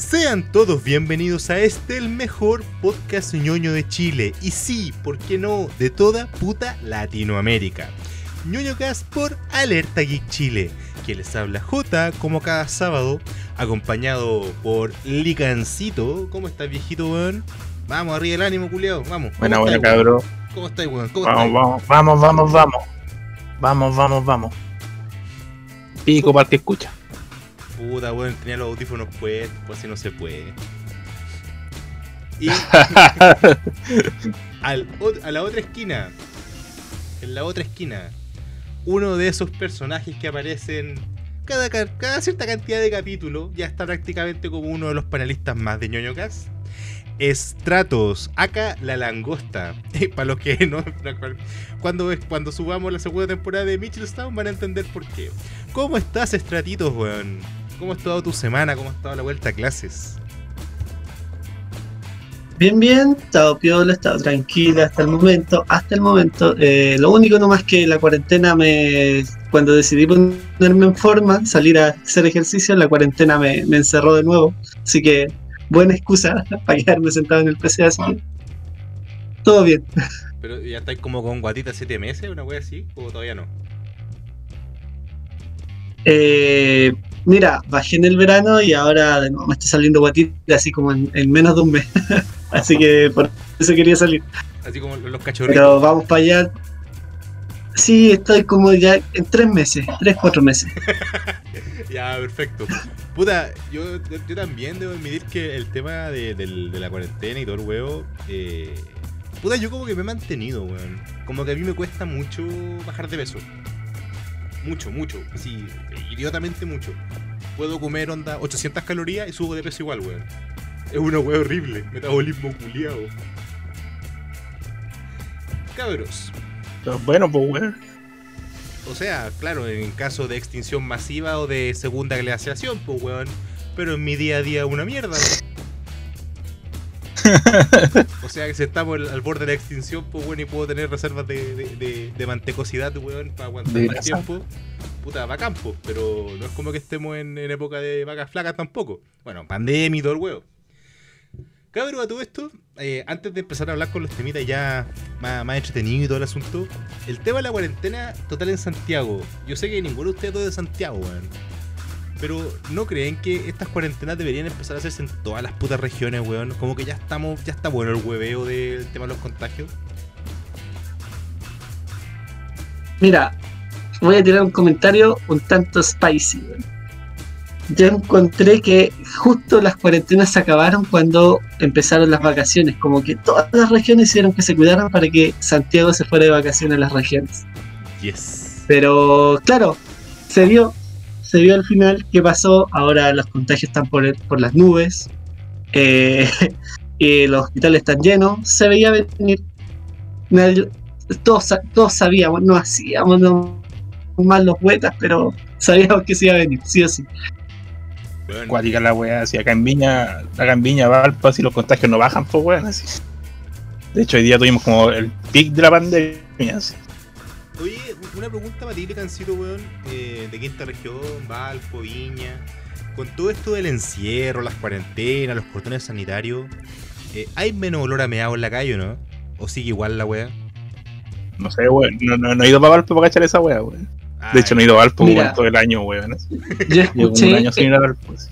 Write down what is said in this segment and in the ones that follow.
Sean todos bienvenidos a este, el mejor podcast ñoño de Chile. Y sí, ¿por qué no? De toda puta Latinoamérica. ñoño Cast por Alerta Geek Chile. Que les habla J como cada sábado, acompañado por Licancito. ¿Cómo estás, viejito, weón? Vamos, arriba el ánimo, culiao. Vamos. Buena, ¿Cómo buena, cabrón. ¿Cómo estáis, weón? ¿Cómo Vamos, estáis? vamos, vamos, vamos, vamos. Vamos, vamos, vamos. Pico para el que escucha. Puta, weón, tenía los audífonos puestos, pues así no se puede. Y al a la otra esquina, en la otra esquina, uno de esos personajes que aparecen cada, ca- cada cierta cantidad de capítulos, ya está prácticamente como uno de los panelistas más de ñoño Cast, es Stratos, acá la langosta. Para los que no. Cuando, cuando subamos la segunda temporada de Mitchellstown van a entender por qué. ¿Cómo estás, Stratitos, weón? ¿Cómo ha estado tu semana? ¿Cómo ha estado la vuelta a clases? Bien, bien, he estado piola, he estado tranquila hasta el momento, hasta el momento. Eh, lo único nomás que la cuarentena me, cuando decidí ponerme en forma, salir a hacer ejercicio, la cuarentena me, me encerró de nuevo. Así que buena excusa para quedarme sentado en el PC, así que todo bien. ¿Pero ya estáis como con guatita 7 meses, una wea así? ¿O todavía no? Eh, mira, bajé en el verano y ahora de nuevo me está saliendo guatita así como en, en menos de un mes. así que por eso quería salir. Así como los cachorritos. Pero vamos para allá. Sí, estoy como ya en tres meses, tres, cuatro meses. Ya, perfecto. Puta, yo, yo, yo también debo admitir que el tema de la cuarentena y todo el huevo. Eh, puta, yo como que me he mantenido, weón. Como que a mí me cuesta mucho bajar de peso. Mucho, mucho. Así, idiotamente mucho. Puedo comer onda 800 calorías y subo de peso igual, weón. Es una weá horrible. Metabolismo culiado. Cabros. Pero bueno, pues, weón. O sea, claro, en caso de extinción masiva o de segunda glaciación, pues weón. Pero en mi día a día una mierda. weón. o sea que si estamos al al borde de la extinción, pues bueno, y puedo tener reservas de, de, de- de mantecosidad, weón, para aguantar más grasa. tiempo. Puta, va campo, pero no es como que estemos en, en época de vacas flacas tampoco. Bueno, pandemia y todo el huevo. Cabrón, a todo esto, eh, antes de empezar a hablar con los temitas ya más, más entretenido y todo el asunto, el tema de la cuarentena total en Santiago. Yo sé que ninguno de ustedes es de Santiago, weón. Pero ¿no creen que estas cuarentenas deberían empezar a hacerse en todas las putas regiones, weón? Como que ya estamos, ya está bueno el hueveo del tema de los contagios. Mira, voy a tirar un comentario un tanto spicy. weón. Yo encontré que justo las cuarentenas se acabaron cuando empezaron las vacaciones, como que todas las regiones hicieron que se cuidaran para que Santiago se fuera de vacaciones a las regiones. Yes. Pero claro, se vio, se vio al final qué pasó. Ahora los contagios están por, por las nubes. eh, y los hospitales están llenos. Se veía venir. Nadie- todos, todos sabíamos, no hacíamos no, mal los huetas, pero sabíamos que se iba a venir, sí o sí. Weón, Cuática la weá, así acá en Viña, acá en Viña, Valpa, si los contagios no bajan, pues weón, así. De hecho, hoy día tuvimos como el pic de la pandemia, así. Una pregunta para ti, Cancito, weón, eh, de quinta región, Valpo, Viña. Con todo esto del encierro, las cuarentenas, los cordones sanitarios, eh, ¿hay menos olor a meado en la calle o no? ¿O sigue igual la weá? No sé, weón, no, no, no he ido para Valpo para cachar esa weá, weón. Ah, De hecho, no he ido a Valpo Mira. weón, todo el año, weón. Yo un escuché, año sin ir a Valpo. así.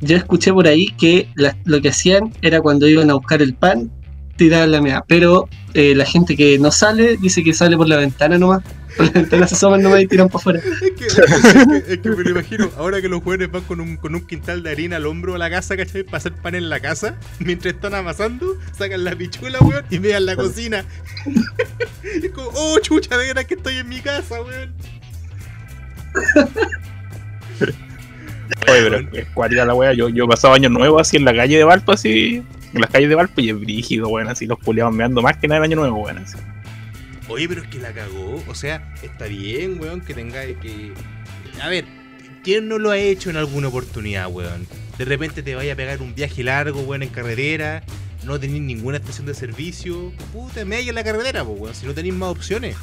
yo escuché por ahí que la- lo que hacían era cuando iban a buscar el pan, tirar la mea. Pero eh, la gente que no sale dice que sale por la ventana nomás. Por la ventana se asoman nomás y tiran para afuera. Es que, es, que, es que me lo imagino, ahora que los jóvenes van con un, con un quintal de harina al hombro a la casa, ¿cachai? Para hacer pan en la casa, mientras están amasando, sacan la pichula, weón, y me dan la cocina. Y es como, oh, chucha, de veras que estoy en mi casa, weón. Oye, pero es cuática la weá. Yo, yo he pasado años nuevos así en la calle de Valpo, así. En las calles de Valpo y es brígido, weón. Así los culiados meando más que nada el año nuevo, weón. Así. Oye, pero es que la cagó. O sea, está bien, weón, que tenga que. A ver, ¿quién no lo ha hecho en alguna oportunidad, weón? De repente te vaya a pegar un viaje largo, weón, en carretera. No tenéis ninguna estación de servicio. Puta, me en la carretera, weón. Si no tenéis más opciones.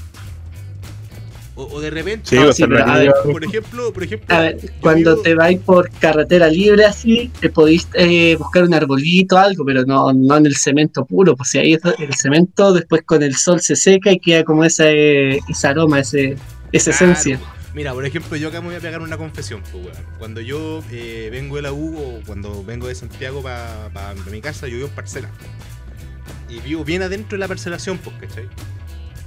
O, o de repente, Sí, No, sí, pero, a salvaría- por ejemplo, por ejemplo, A ver, cuando vivo- te vais por carretera libre así, te podéis eh, buscar un arbolito, algo, pero no, no en el cemento puro, pues si ahí es- el cemento después con el sol se seca y queda como ese, ese aroma, ese, esa Claro, esencia. Mira, por ejemplo, yo acá me voy a pegar una confesión, pues, weón. Cuando yo eh, vengo de la U o cuando vengo de Santiago para mi casa, yo vivo en parcela. Y vivo bien adentro de la parcelación, pues, ¿cachai?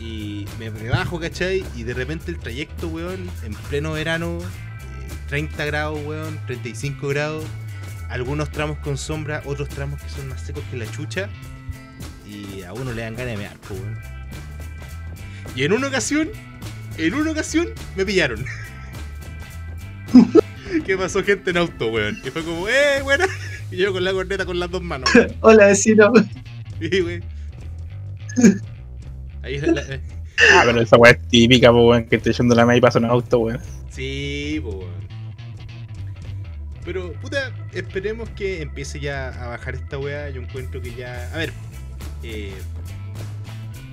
Y me, me bajo, ¿cachai? Y de repente el trayecto, weón, en pleno verano, eh, 30 grados, weón, 35 grados, algunos tramos con sombra, otros tramos que son más secos que la chucha. Y a uno le dan ganas de mear, pues, weón. Y en una ocasión, en una ocasión, me pillaron. ¿Qué pasó, gente en auto, weón? Y fue como, ¡eh, buena! Y yo con la corneta con las dos manos, weón. Hola vecino, Y, weón. Ahí es la- eh, Ah, pero esa weá es típica, pues, weón, que te echando la media y pasa un auto, weón. Sí, po, weón. Pero, puta, esperemos que empiece ya a bajar esta weá. Yo encuentro que ya. A ver, eh,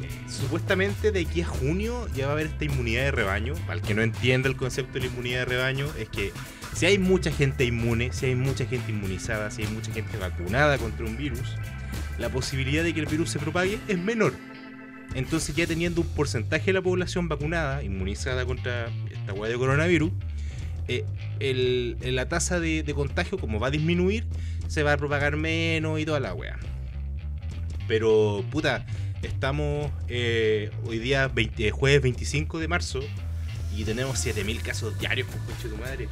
eh, supuestamente de aquí a junio ya va a haber esta inmunidad de rebaño. Para el que no entienda el concepto de la inmunidad de rebaño, es que si hay mucha gente inmune, si hay mucha gente inmunizada, si hay mucha gente vacunada contra un virus, la posibilidad de que el virus se propague es menor. Entonces ya teniendo un porcentaje de la población vacunada, inmunizada contra esta hueá de coronavirus, eh, la tasa de, de contagio como va a disminuir, se va a propagar menos y toda la weá. Pero, puta, estamos eh, hoy día 20 jueves 25 de marzo y tenemos 7.000 casos diarios, pues coche tu madre.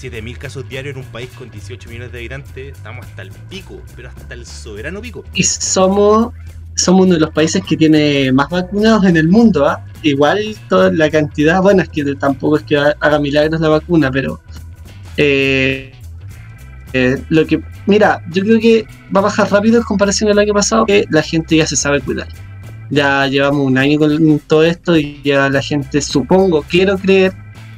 7.000 casos diarios en un país con 18 millones de habitantes, estamos hasta el pico, pero hasta el soberano pico. y somos, somos uno de los países que tiene más vacunados en el mundo, ¿ah? Igual toda la cantidad, bueno, es que tampoco es que haga milagros la vacuna, pero eh, eh, lo que, mira, yo creo que va a bajar rápido en comparación al año pasado, que la gente ya se sabe cuidar. Ya llevamos un año con todo esto y ya la gente, supongo, quiero creer,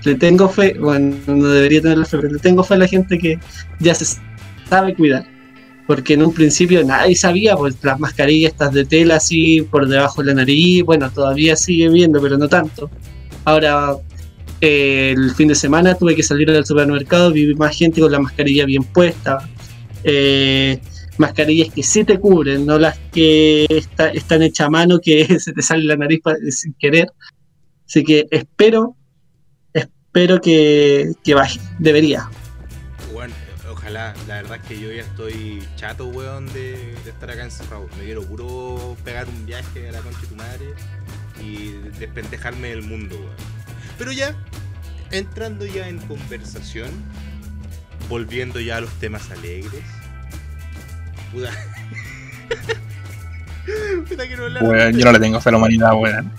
le tengo fe, bueno, no debería tener fe, pero le tengo fe a la gente que ya se sabe cuidar. Porque en un principio nadie sabía, pues las mascarillas estas de tela así por debajo de la nariz, bueno, todavía sigue viendo, pero no tanto. Ahora, eh, el fin de semana tuve que salir al supermercado, vi más gente con la mascarilla bien puesta. Eh, mascarillas que sí te cubren, no las que está- están hechas a mano que se te sale la nariz sin querer. Así que espero, espero que, que baje, debería. Ojalá, la verdad es que yo ya estoy chato, weón, de, de estar acá encerrado. Me quiero puro pegar un viaje a la concha de tu madre y despendejarme del mundo, weón. Pero ya, entrando ya en conversación, volviendo ya a los temas alegres. Puta. Puta, quiero hablar Weón, yo no le tengo fe a la humanidad, weón.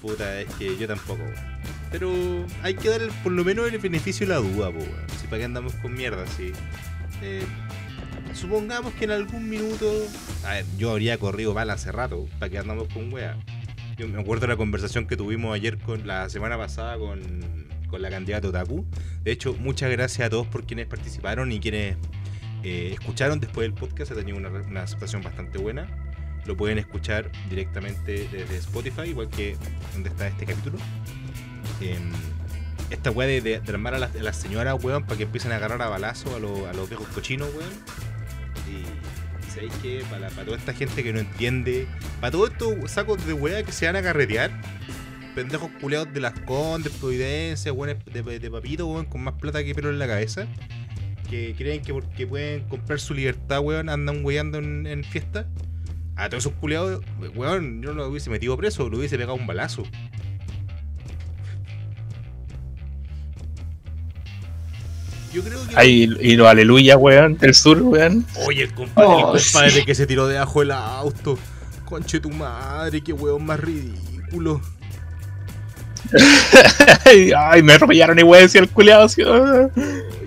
Puta, es que yo tampoco, weón. Pero hay que dar por lo menos el beneficio de la duda, po. Si para qué andamos con mierda, sí. Eh, supongamos que en algún minuto. A ver, yo habría corrido mal hace rato. ¿Para qué andamos con wea? Yo me acuerdo de la conversación que tuvimos ayer con la semana pasada con, con la candidata Otaku. De hecho, muchas gracias a todos por quienes participaron y quienes eh, escucharon después del podcast. Ha tenido una, una aceptación bastante buena. Lo pueden escuchar directamente desde Spotify, igual que donde está este capítulo. Em, esta weá de, de, armar a las, a las señoras, weón, para que empiecen a agarrar a balazo a, los- viejos cochinos, weón. Y, sabéis que para, toda esta gente que no entiende, para todos estos sacos de weá que se van a carretear, pendejos culeados de las condes, providencia, weones de, de papito, weón, con más plata que pelo en la cabeza, que creen que porque pueden comprar su libertad, weón, andan weyando en, en fiesta. A todos esos culeados, weón, yo no lo hubiese metido preso, lo hubiese pegado un balazo. Yo creo que. Ahí, y los aleluya, weón, del sur, weón. Oye, el compadre, Oh, el compadre sí. que se tiró debajo del auto. Conche tu madre, qué weón más ridículo. Ay, me atropellaron y weón, decía el culiado. así, ah.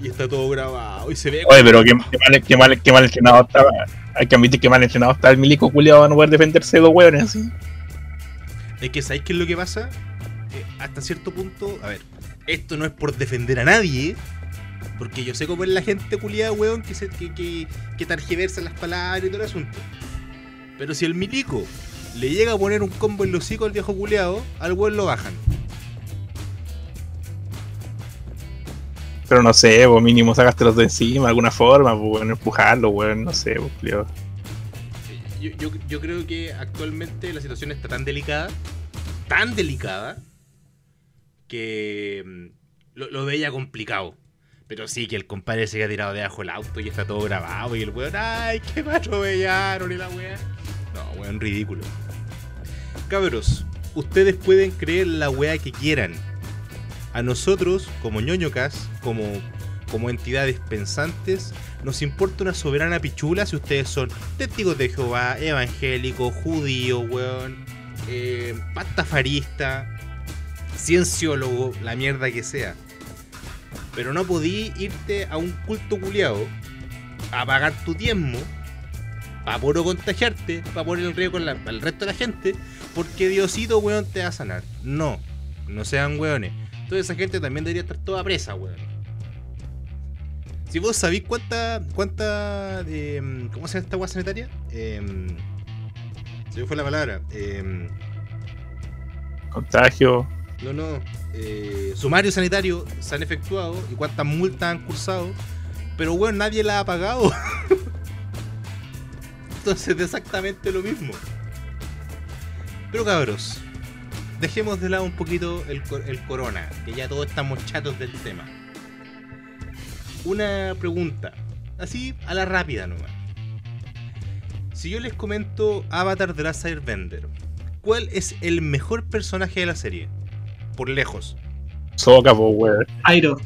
Y está todo grabado y se ve. Oye, pero qué, qué mal, qué, mal, qué mal entrenado estaba. Hay que admitir que mal entrenado está el milico culiado a no poder defenderse de dos weones así. Es que ¿sabéis qué es lo que pasa? Eh, hasta cierto punto, a ver, esto no es por defender a nadie, porque yo sé cómo es la gente culiada, weón, que, se, que, que, que targiversa las palabras y todo el asunto. Pero si el milico le llega a poner un combo en los hocico al viejo culeado, al weón lo bajan. Pero no sé, vos mínimo sacaste los de encima de alguna forma, pues bueno, empujarlo, weón, no sé, pues, vos, yo, yo, creo que actualmente la situación está tan delicada, tan delicada, que mm, lo veía complicado. Pero sí, que el compadre se haya tirado debajo del auto y está todo grabado y el weón, ¡ay, qué me atropellaron! Y la weá. No, weón, ridículo. Cabros, ustedes pueden creer la weá que quieran. A nosotros, como ñoñocas, como, como entidades pensantes, nos importa una soberana pichula si ustedes son testigos de Jehová, evangélicos, judíos, weón, eh, pastafarista, cienciólogo, la mierda que sea. Pero no podí irte a un culto culiado a pagar tu diezmo para puro contagiarte, para poner el riesgo con la- al resto de la gente, porque Diosito, weón, te va a sanar. No, no sean weones. Toda esa gente también debería estar toda presa, weón. Si vos sabís cuánta, cuánta, em, ¿cómo se llama esta weá sanitaria? Em, se me fue la palabra. Em, Contagio. No, no. Eh, sumarios sanitarios se han efectuado y cuántas multas han cursado. Pero bueno, nadie la ha pagado. Entonces es exactamente lo mismo. Pero cabros, dejemos de lado un poquito el, cor- el corona, que ya todos estamos chatos del tema. Una pregunta, así a la rápida nomás. Si yo les comento Avatar The Last Airbender, ¿cuál es el mejor personaje de la serie? Por lejos. Soca, pues, weón. Airo.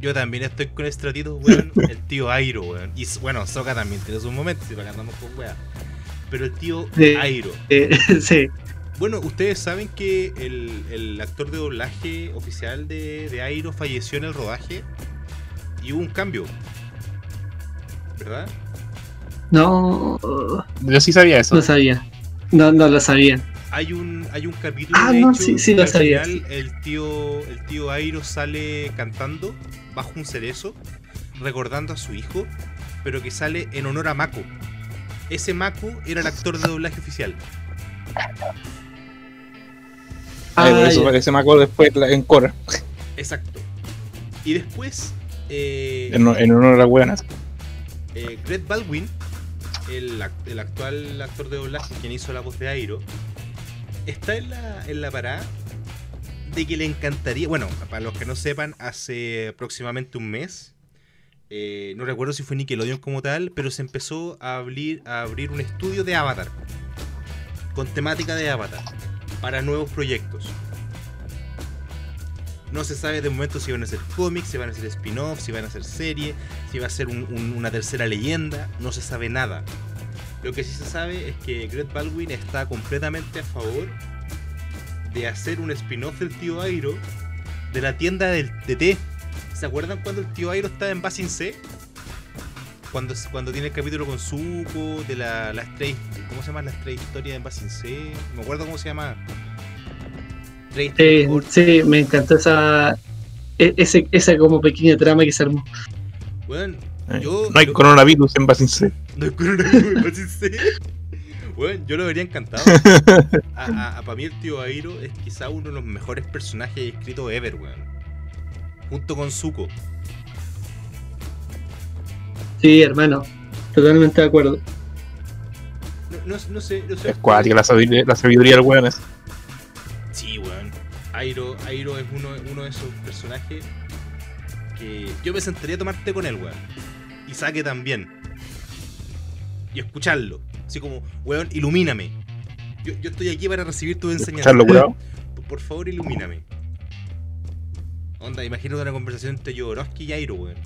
Yo también estoy con Estratito, weón. El tío Airo, weón. Y bueno, Soka también tiene sus momentos, si para que andamos con weá. Pero el tío Sí. Airo. eh, sí. Bueno, ustedes saben que el, el actor de doblaje oficial de, de Airo falleció en el rodaje y hubo un cambio. ¿Verdad? No, Yo sí sabía eso. no sabía. No, no lo sabía. Hay un, hay un capítulo Ah, de no, hecho, sí, sí que lo al sabía, final el tío, el tío Airo sale cantando bajo un cerezo, recordando a su hijo, pero que sale en honor a Mako. Ese Mako era el actor de doblaje oficial. Por Ah, eso me acuerdo después en Cora. Exacto. Y después, eh, En, en honor a las weonas. eh, Greg Baldwin, el, el actual actor de doblaje quien hizo la voz de Airo, está en la, en la parada de que le encantaría. Bueno, para los que no sepan, hace aproximadamente un mes, eh, no recuerdo si fue Nickelodeon como tal, pero se empezó a abrir, a abrir un estudio de Avatar con temática de Avatar para nuevos proyectos. No se sabe de momento si van a ser cómics, si van a ser spin-offs, si van a ser serie, si va a ser un- un- una tercera leyenda, no se sabe nada. Lo que sí se sabe es que Greg Baldwin está completamente a favor de hacer un spin-off del tío Airo de la tienda del, de té. ¿Se acuerdan cuando el tío Airo estaba en Basin C? Cuando, cuando tiene el capítulo con Zuko, de la, la Stray, ¿cómo se llama la Stray Historia de Basin C? No me acuerdo cómo se llama. Eh, Story sí, me encantó esa, e- ese, esa como pequeña trama que se armó. Bueno, Yo- no hay coronavirus en Basin C. No hay coronavirus en Basin C. Bueno, yo lo vería encantado. A, para mí el tío Airo es quizá uno de los mejores personajes escritos ever, weón. Junto con Zuko. Sí, hermano. Totalmente de acuerdo. No, no, no sé, no sé. Es cuática la sabiduría, la sabiduría del weón. es. Sí, weón. Airo, Airo es uno, uno de esos personajes que yo me sentaría a tomar té con él, weón. Y saque también. Y escucharlo. Así como, weón, ilumíname. Yo, yo estoy aquí para recibir tu enseñanza. Escucharlo. Por- Por favor, ilumíname. Onda, imagínate una conversación entre Jodorowsky y Airo, weón.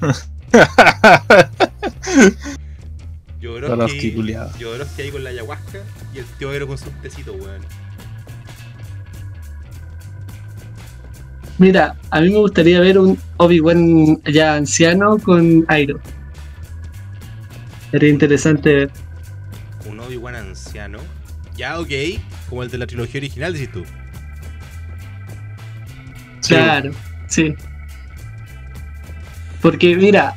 Jodorowsky. Jodorowsky ahí con la ayahuasca y el tío Airo con su tecito, weón. Mira, a mí me gustaría ver un Obi-Wan ya anciano con Airo. Sería interesante ver. Un Obi-Wan anciano. Ya, ok. Como el de la trilogía original, dices tú. Sí, Claro, sí. Porque mira,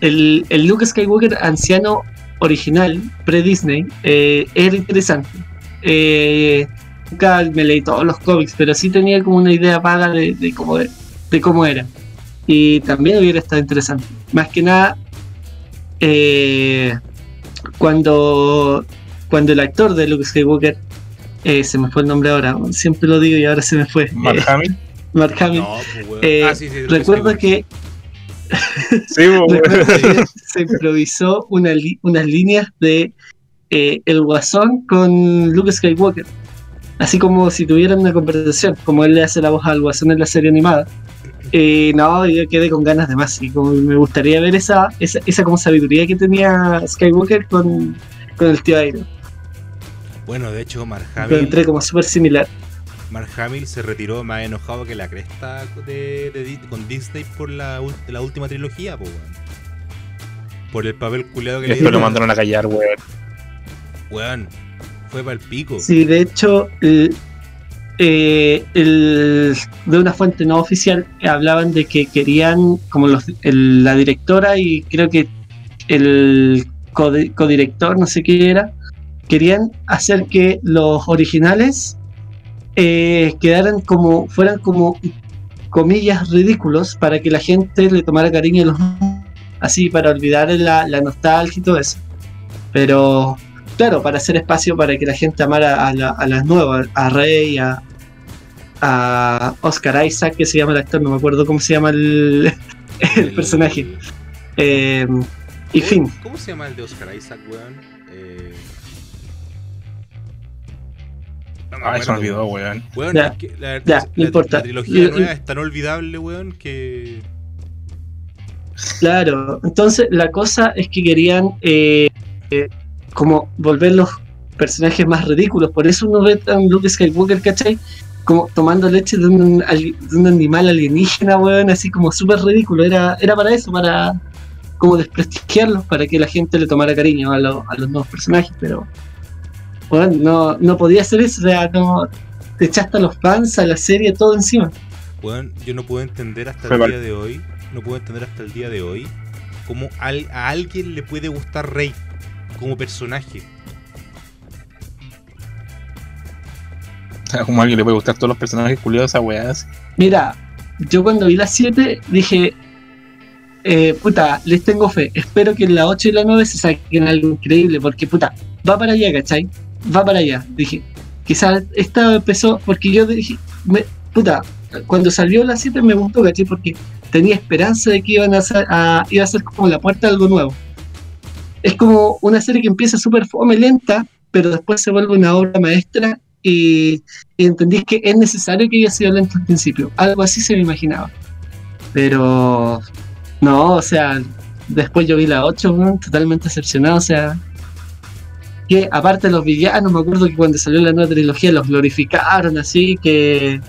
el, el Luke Skywalker anciano original, pre-Disney, eh, era interesante. Eh, nunca me leí todos los cómics, pero sí tenía como una idea vaga de, de cómo, de, de cómo era. Y también hubiera estado interesante. Más que nada, eh, cuando, cuando el actor de Luke Skywalker, eh, se me fue el nombre ahora, siempre lo digo y ahora se me fue. Mark eh, Hamill. Mark Hamill. No, pues, weón. Eh, Ah, sí, sí, recuerdo que Sí, po, weón. recuerdo que se improvisó una li- unas líneas de eh, el guasón con Luke Skywalker. Así como si tuvieran una conversación, como él le hace la voz al guasón en la serie animada. Y no, yo quedé con ganas de más. Y como me gustaría ver esa, esa, esa como sabiduría que tenía Skywalker con, con el tío Iron. Bueno, de hecho, Mark Lo Hamill, entré como súper similar. Mark Hamill se retiró más enojado que la cresta de, con Disney por la, la última trilogía, po, weón. Por el papel culeado que le Esto lo dieron. mandaron a callar, weón. Weón, fue para el pico. Sí, de hecho, eh, el- de una fuente no oficial hablaban de que querían, como la directora y creo que el codi- codirector, no sé qué era, querían hacer que los originales eh, quedaran como, fueran como comillas ridículos para que la gente le tomara cariño a los así para olvidar la nostalgia y todo eso. Pero claro, para hacer espacio para que la gente amara a, la- a las nuevas, a Rey, a, a Oscar Isaac, que se llama el actor, no me acuerdo cómo se llama el, el personaje. Eh, y ¿Cómo- fin, ¿Cómo se llama el de Oscar Isaac, weón? Eh... No Ah, se me olvidó, weón. Weón, Ya, es que la, ya, la- no importa. la trilogía Y- nueva es tan olvidable, weón, que. claro. Entonces la cosa es que querían eh, eh, como volver los personajes más ridículos. Por eso uno ve a un Luke Skywalker, ¿cachai? Como tomando leche de un, ali- de un animal alienígena, weón, así como súper ridículo. Era, era para eso, para como desprestigiarlos, para que la gente le tomara cariño a, lo- a los nuevos personajes, pero bueno, no, no podía hacer eso, o sea, no, te echaste a los fans, a la serie, todo encima. Weón, yo no puedo entender hasta Fue el mal. día de hoy. No puedo entender hasta el día de hoy cómo al- a alguien le puede gustar Rey como personaje. Como a alguien le puede gustar todos los personajes culiados a weá. así. Mira, yo cuando vi las 7 dije, eh, puta, les tengo fe. Espero que en la 8 y la 9 se saquen algo increíble, porque puta, va para allá, ¿cachai? Va para allá. Dije, quizás esta empezó, porque yo dije, me- puta, cuando salió la 7 me gustó, ¿cachai? Porque tenía esperanza de que iban a, ser- a- iba a ser como la puerta a algo nuevo. Es como una serie que empieza súper fome, lenta, pero después se vuelve una obra maestra y, y entendí que es necesario que haya sido lento al principio. Algo así se me imaginaba. Pero no, o sea, después yo vi la 8, weón, totalmente decepcionado, o sea, que aparte de los villanos, me acuerdo que cuando salió la nueva trilogía los glorificaron así, que,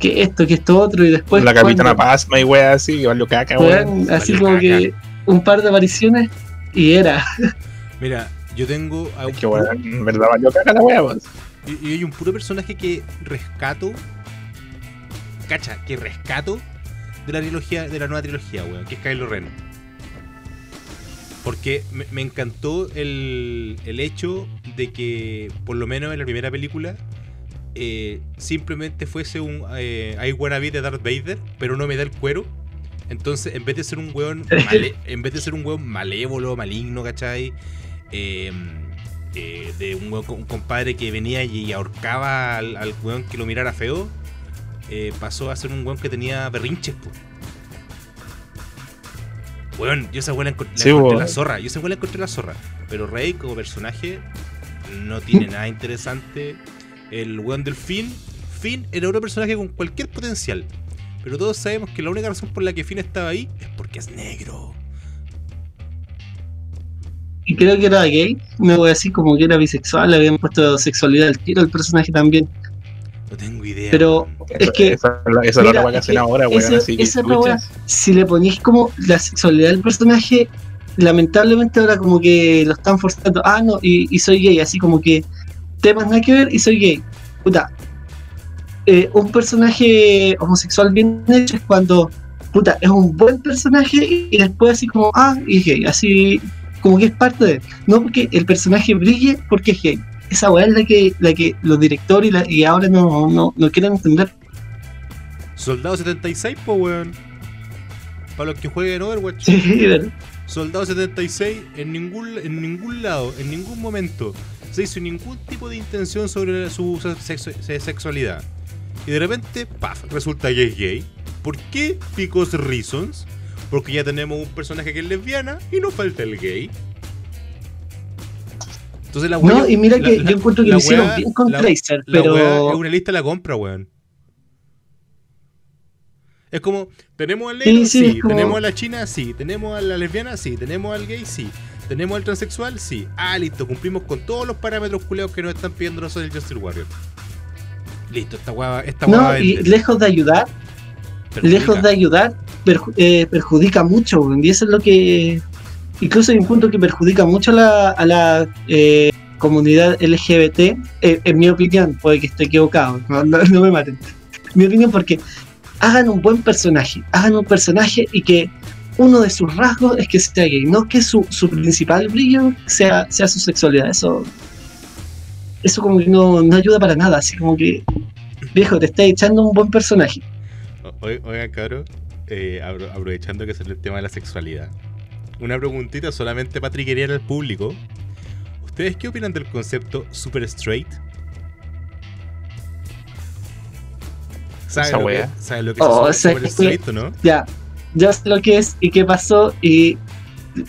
que esto, que esto otro, y después... la capitana Pasma y weá así, valió caca, weón, así como caca. que un par de apariciones y era. Mira, yo tengo a un Es que weón, en verdad valió caca la pues. Y, y hay un puro personaje que rescato. Cacha, que rescato de la trilogía, de la nueva trilogía, weón, que es Kylo Ren. Porque me, me encantó el, el hecho de que, por lo menos en la primera película, eh, simplemente fuese un eh, I wanna be de Darth Vader, pero no me da el cuero. Entonces, en vez de ser un weón male- en vez de ser un weón malévolo, maligno, ¿cachai? Eh, eh, de un, weón- un compadre que venía y ahorcaba al, al weón que lo mirara feo, eh, pasó a ser un weón que tenía berrinches. Weón, yo esa weón la, encont- la Sí, encontré weón. la zorra, yo esa weón la encontré la zorra. Pero Rey como personaje no tiene nada interesante. El weón del Finn, Finn era otro personaje con cualquier potencial. Pero todos sabemos que la única razón por la que Finn estaba ahí es porque es negro. Y creo que era gay, me voy así como que era bisexual, le habían puesto sexualidad al tiro al personaje también. No tengo idea. Pero-. Es que- Esa es la otra que hacen ahora, weón. esa- Así que, esa es la chucha. weá. Si le ponís como la sexualidad del personaje, lamentablemente ahora como que lo están forzando. Ah, no, y, y soy gay, así como que temas nada que ver y soy gay. Puta. Eh, un personaje homosexual bien hecho es cuando, puta, es un buen personaje y, después así como, ah, y es gay, así como que es parte de. No porque el personaje brille porque es gay. esa weá es la que, la que los directores y, la- y ahora no, no, no quieren entender. Soldado 76, po, weón. Para los que jueguen Overwatch. Sí, ¿verdad? Soldado 76 en ningún, en ningún lado, en ningún momento se hizo ningún tipo de intención sobre su sexo- sexualidad. Y de repente, paf, resulta que es gay. ¿Por qué? Because reasons. Porque ya tenemos un personaje que es lesbiana y nos falta el gay. Entonces la No, wea- y mira que la- yo encuentro que lo hicieron bien con la- Tracer, pero. es una lista la compra, weón. Es como, tenemos al negro, sí, sí, es como- tenemos a la china, sí, tenemos a la lesbiana, sí, tenemos al gay, sí, tenemos al transexual, sí. Ah, listo, cumplimos con todos los parámetros culeados que nos están pidiendo nosotros el Justice Warrior. Listo, esta hueá, esta No, y lejos de ayudar, Perjudica. lejos de ayudar, perju- eh, perjudica mucho, y eso es lo que. Incluso hay un punto que perjudica mucho a la, a la eh, comunidad LGBT, eh, en mi opinión, puede que esté equivocado, no, no- no me maten. Mi opinión, porque hagan un buen personaje, hagan un personaje y que uno de sus rasgos es que sea gay, no que su, su principal brillo sea, sea su sexualidad. Eso, eso como que no, no ayuda para nada, así como que, viejo, te estás echando un buen personaje. O- oi- Oigan, cabrón, eh, apro- aprovechando que salió el tema de la sexualidad. Una preguntita solamente para triguear al público. ¿Ustedes qué opinan del concepto super straight? ¿Saben lo, que, lo Oh, es esa- super straight o no? Ya, ya sé lo que es y qué pasó y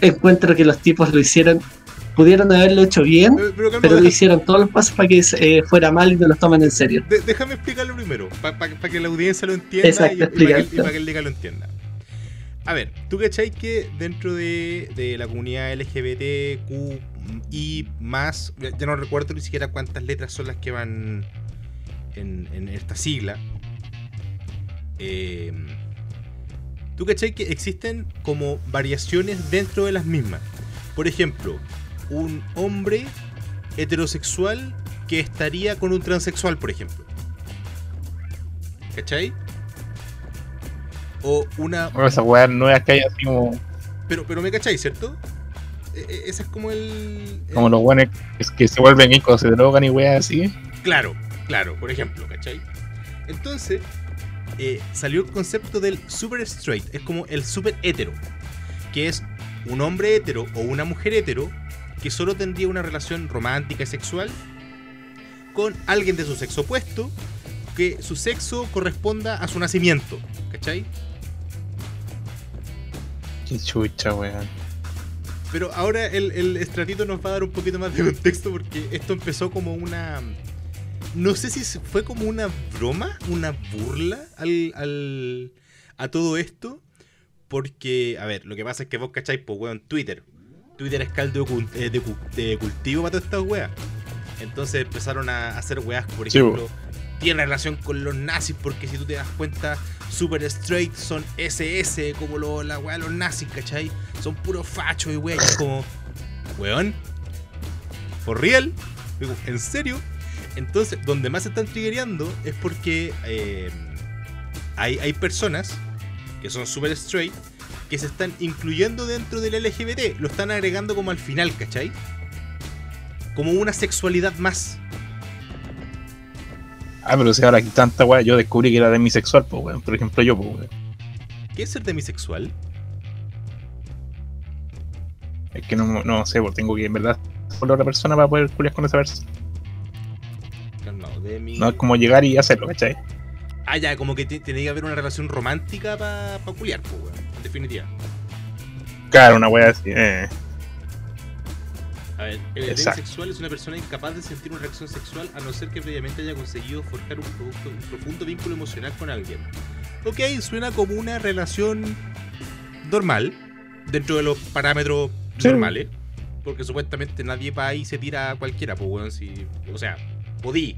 encuentro que los tipos lo hicieron, pudieron haberlo hecho bien, Pero, pero deja- hicieron todos los pasos para que eh, fuera mal y no los tomen en serio. de- déjame explicarlo primero, para que la audiencia lo entienda Exacto, y, para que, pa' que el Liga lo entienda. A ver, ¿tú cachai que dentro de, de la comunidad LGBTQI más, ya ya no recuerdo ni siquiera cuántas letras son las que van en, en esta sigla? Eh, ¿Tú cachai que existen como variaciones dentro de las mismas? Por ejemplo, un hombre heterosexual que estaría con un transexual, por ejemplo. ¿Cachai? O una... Bueno, esas weas nuevas que hay así como, Pero, pero me cachai, ¿cierto? E- e- ese es como el... el- como los buenos que, que se vuelven cuando se drogan y weas así. Claro, claro, por ejemplo, ¿cachai? Entonces, eh, salió el concepto del super straight, es como el super hetero, que es un hombre hetero o una mujer hetero que solo tendría una relación romántica y sexual con alguien de su sexo opuesto, que su sexo corresponda a su nacimiento, ¿cachai? Qué chucha, weón. Pero ahora el, el estratito nos va a dar un poquito más de contexto porque esto empezó como una. No sé si fue como una broma, una burla al, al- a todo esto. Porque, a ver, lo que pasa es que vos cacháis, pues, weón, Twitter. Twitter es caldo de, eh, de cu- de cultivo para todas estas weas. Entonces empezaron a hacer weas, por Sí, ejemplo, tiene relación con los nazis, porque si tú te das cuenta, Super Straight son SS, como lo, la wea de los nazis, ¿cachai? Son puros fachos y wea, y es como, weón, ¿for real? Digo, ¿en serio? Entonces, donde más se están triggereando es porque eh, hay, hay personas que son super straight que se están incluyendo dentro del LGBT, lo están agregando como al final, ¿cachai? Como una sexualidad más. Ah, pero si ahora aquí tanta wea, yo descubrí que era demisexual, pues weón. Por ejemplo, yo, pues weón. ¿Qué es ser demisexual? Es que no, no sé, pues tengo que en verdad por la otra persona para poder culiar con esa persona. No es como llegar y hacerlo, ¿cachai? Ah, ya, como que ti- tiene que haber una relación romántica para pa culiar, pues, weón. Definitiva. Claro, una wea así, eh. A ver, el Exacto. demisexual es una persona incapaz de sentir una reacción sexual a no ser que previamente haya conseguido forjar un, producto- un profundo vínculo emocional con alguien. Ok, suena como una relación normal, dentro de los parámetros Sí. normales, porque supuestamente nadie para ahí se tira a cualquiera, pues weón, si. O sea, podí.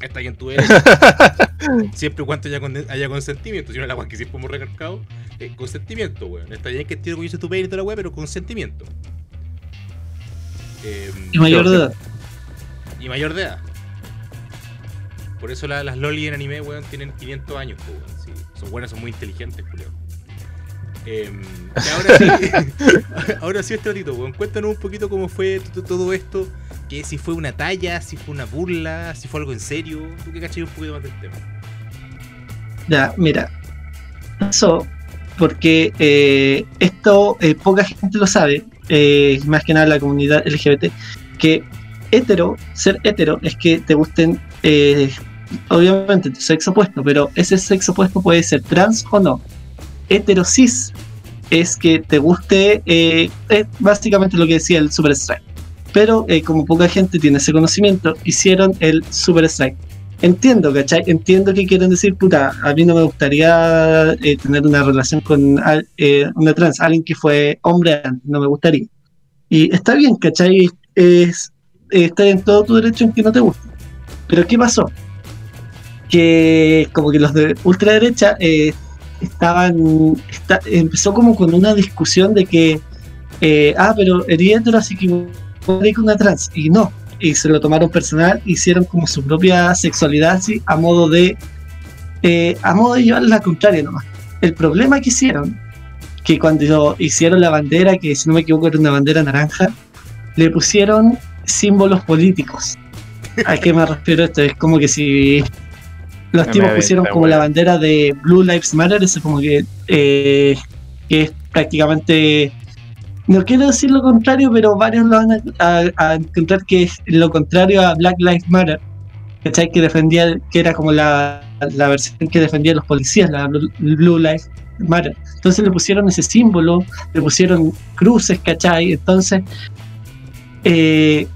Está ahí en tu derecho. siempre y cuando haya, con- haya consentimiento, si no la weá que siempre hemos recargado, eh, consentimiento, weón. Está bien que esté orgulloso de tu pene y toda la weá, pero consentimiento. Em, Y mayor de edad. y mayor de edad. Por eso la- las loli en anime, weón, tienen 500 años, weón. Sí, son buenas, son muy inteligentes, Julio. Em, y ahora sí, ahora sí, Estratito, weón. Cuéntanos un poquito cómo fue todo esto. Que si fue una talla, si fue una burla, si fue algo en serio. Tú que cachai un poquito más del tema. Ya, mira. Pasó porque eh, esto eh, poca gente lo sabe, eh, más que nada la comunidad LGBT, que hetero, ser hetero es que te gusten, obviamente, tu sexo opuesto, pero ese sexo opuesto puede ser trans o no. Hetero cis es que te guste, es básicamente lo que decía el Super Strike. Pero como poca gente tiene ese conocimiento, hicieron el Super Strike. Entiendo, ¿cachai? Entiendo que quieren decir, puta, a mí no me gustaría eh, tener una relación con eh, una trans, alguien que fue hombre, no me gustaría. Y está bien, ¿cachai? Es, está en todo tu derecho en que no te guste. Pero ¿qué pasó? Que como que los de ultraderecha eh, estaban, empezó como con una discusión de que, eh, ah, pero eres así que con una trans. Y no, y se lo tomaron personal, hicieron como su propia sexualidad así, a modo de eh, a modo de llevarla la contraria nomás. El problema que hicieron, que cuando hicieron la bandera, que si no me equivoco era una bandera naranja, le pusieron símbolos políticos. ¿A qué me refiero esto? Es como que si los tipos pusieron como la bandera de Blue Lives Matter, eso como que, eh, que es prácticamente no quiero decir lo contrario, pero varios lo van a, encontrar que es lo contrario a Black Lives Matter. ¿Cachai? Que defendía, que era como la, versión que defendía los policías, la Blue, Blue Lives Matter. Entonces le pusieron ese símbolo, le pusieron cruces, ¿cachai? Entonces eh,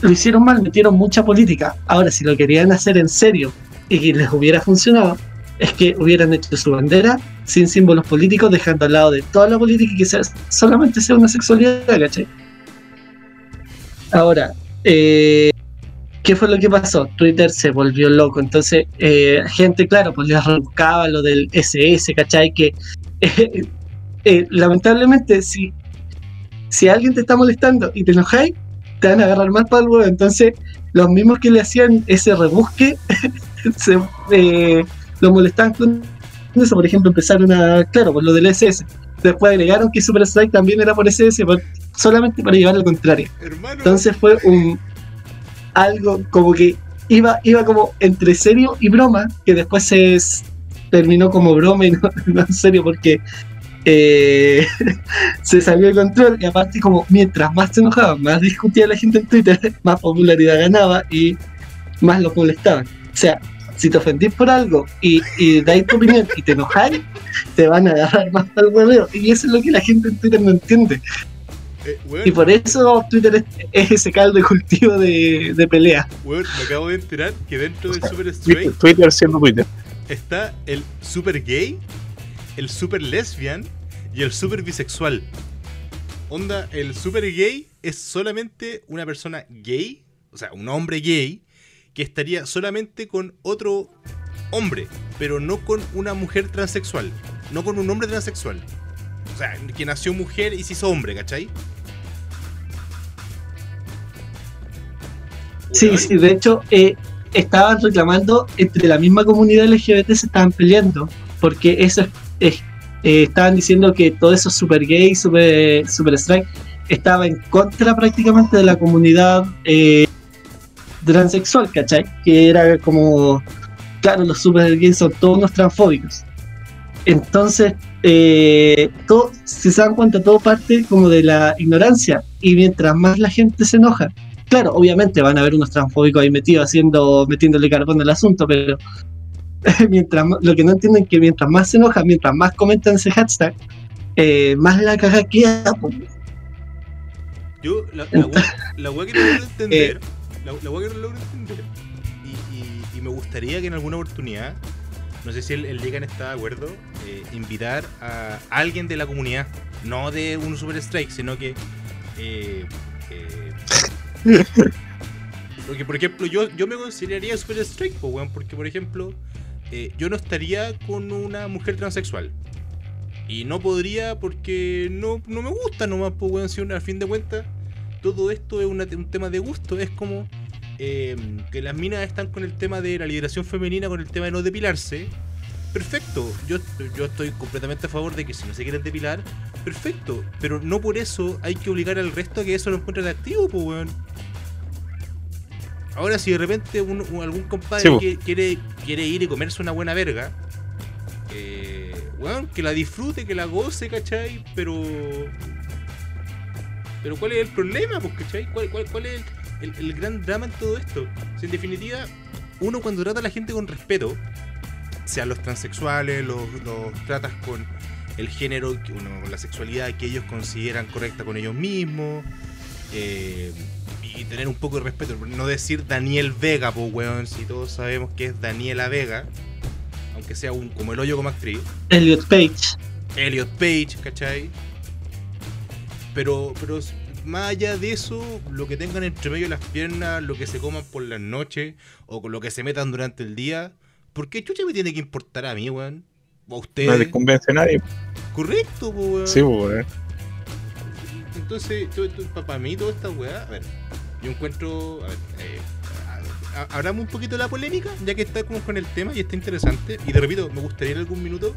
lo hicieron mal, metieron mucha política. Ahora, si lo querían hacer en serio y que les hubiera funcionado, es que hubieran hecho su bandera sin símbolos políticos, dejando al lado de toda la política y que sea, solamente sea una sexualidad, ¿cachai? Ahora, eh, ¿qué fue lo que pasó? Twitter se volvió loco, entonces eh, gente, claro, pues les rebuscaba lo del SS, ¿cachai? Que eh, eh, lamentablemente si, si alguien te está molestando y te enojáis, te van a agarrar más para el huevo, entonces los mismos que le hacían ese rebusque se, lo molestaban con eso, por ejemplo, empezaron a, claro, por lo del SS. Después agregaron que Super Strike también era por SS, por- solamente para llevar al contrario. Hermano. Entonces fue un algo como que iba, iba como entre serio y broma, que después se terminó como broma y no, no en serio, porque eh, se salió de control y aparte como mientras más se enojaba, más discutía la gente en Twitter, más popularidad ganaba y más lo molestaban. O sea, si te ofendís por algo y, y dais tu opinión y te enojáis, te van a agarrar más al hueveo. Y eso es lo que la gente en Twitter no entiende. Eh, weón, Y por eso Twitter es, es ese caldo de cultivo de, de pelea. weón, me acabo de enterar que dentro del Super Twitter, Straight Twitter siendo Twitter. está el super gay, el super lesbian y el super bisexual. Onda, el super gay es solamente una persona gay, o sea, un hombre gay, que estaría solamente con otro hombre, pero no con una mujer transexual, no con un hombre transexual. O sea, que nació mujer y se hizo hombre, ¿cachai? Sí, sí, de hecho, eh, estaban reclamando entre la misma comunidad LGBT se estaban peleando, porque eso es, es- eh, estaban diciendo que todo eso super gay, super, super strike, estaba en contra prácticamente de la comunidad eh, transexual, ¿cachai? Que era como, claro, los super gays son todos unos transfóbicos. Entonces, eh, todo, si se dan cuenta, todo parte como de la ignorancia, y mientras más la gente se enoja, claro, obviamente van a haber unos transfóbicos ahí metidos haciendo, metiéndole carbón al asunto, pero mientras lo que no entienden es que mientras más se enojan, mientras más comentan ese hashtag, eh, más la caga queda. Yo, la, la, wea, la wea que no logro entender, la, la wea que no logro entender, y, me gustaría que en alguna oportunidad, no sé si el, el Ligan está de acuerdo, eh, invitar a alguien de la comunidad, no de un Super Strike, sino que. Eh, eh, porque, por ejemplo, yo, yo me consideraría Super Strike, po, weón, porque, por ejemplo, eh, yo no estaría con una mujer transexual. Y no podría porque no, no me gusta nomás, pues, weón, si al fin de cuentas, todo esto es una- un tema de gusto. Es como eh, que las minas están con el tema de la liberación femenina, con el tema de no depilarse. perfecto. Yo, yo estoy completamente a favor de que si no se quieren depilar, perfecto. Pero no por eso hay que obligar al resto a que eso lo encuentre atractivo, pues, weón. Ahora, si de repente un- un- algún compadre Sí, po. que- quiere, quiere ir y comerse una buena verga, eh, weón, que la disfrute, que la goce, ¿cachai? Pero. Pero, ¿cuál es el problema, pues, cachai? ¿Cuál, cuál, cuál es el, el- el gran drama en todo esto? Si en definitiva, uno cuando trata a la gente con respeto, sean los transexuales, los, los tratas con el género, uno, la sexualidad que ellos consideran correcta con ellos mismos, eh, y tener un poco de respeto, no decir Daniel Vega, pues weón, si todos sabemos que es Daniela Vega, aunque sea un, como el hoyo como actriz, Elliot Page. Elliot Page, ¿cachai? Pero, pero más allá de eso, lo que tengan entre medio de las piernas, lo que se coman por las noches, o con lo que se metan durante el día, ¿por qué chucha me tiene que importar a mí, weón? O a No ustedes. les convence a nadie. Correcto, weón. Sí, weón. Entonces, para mí, toda esta weá, a ver, yo encuentro. A ver, eh, hablamos un poquito de la polémica, ya que está como con el tema y está interesante. Y te repito, me gustaría en algún minuto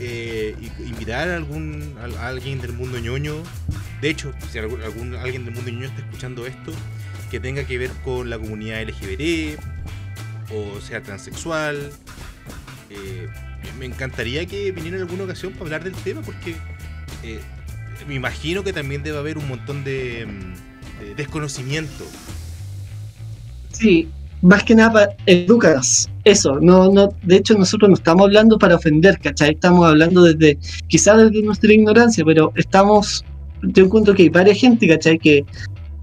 eh, invitar a algún a alguien del mundo ñoño. De hecho, si algún, algún- alguien del mundo ñoño está escuchando esto, que tenga que ver con la comunidad LGBT, o sea transexual. eh, me encantaría que viniera en alguna ocasión para hablar del tema, porque eh, me imagino que también debe haber un montón de, mm, de desconocimiento. Sí, más que nada, edúcanos. Eso, no, no, de hecho nosotros no estamos hablando para ofender, ¿cachai? Estamos hablando desde, quizás desde nuestra ignorancia, pero estamos, yo encuentro que hay varias gente, ¿cachai? Que,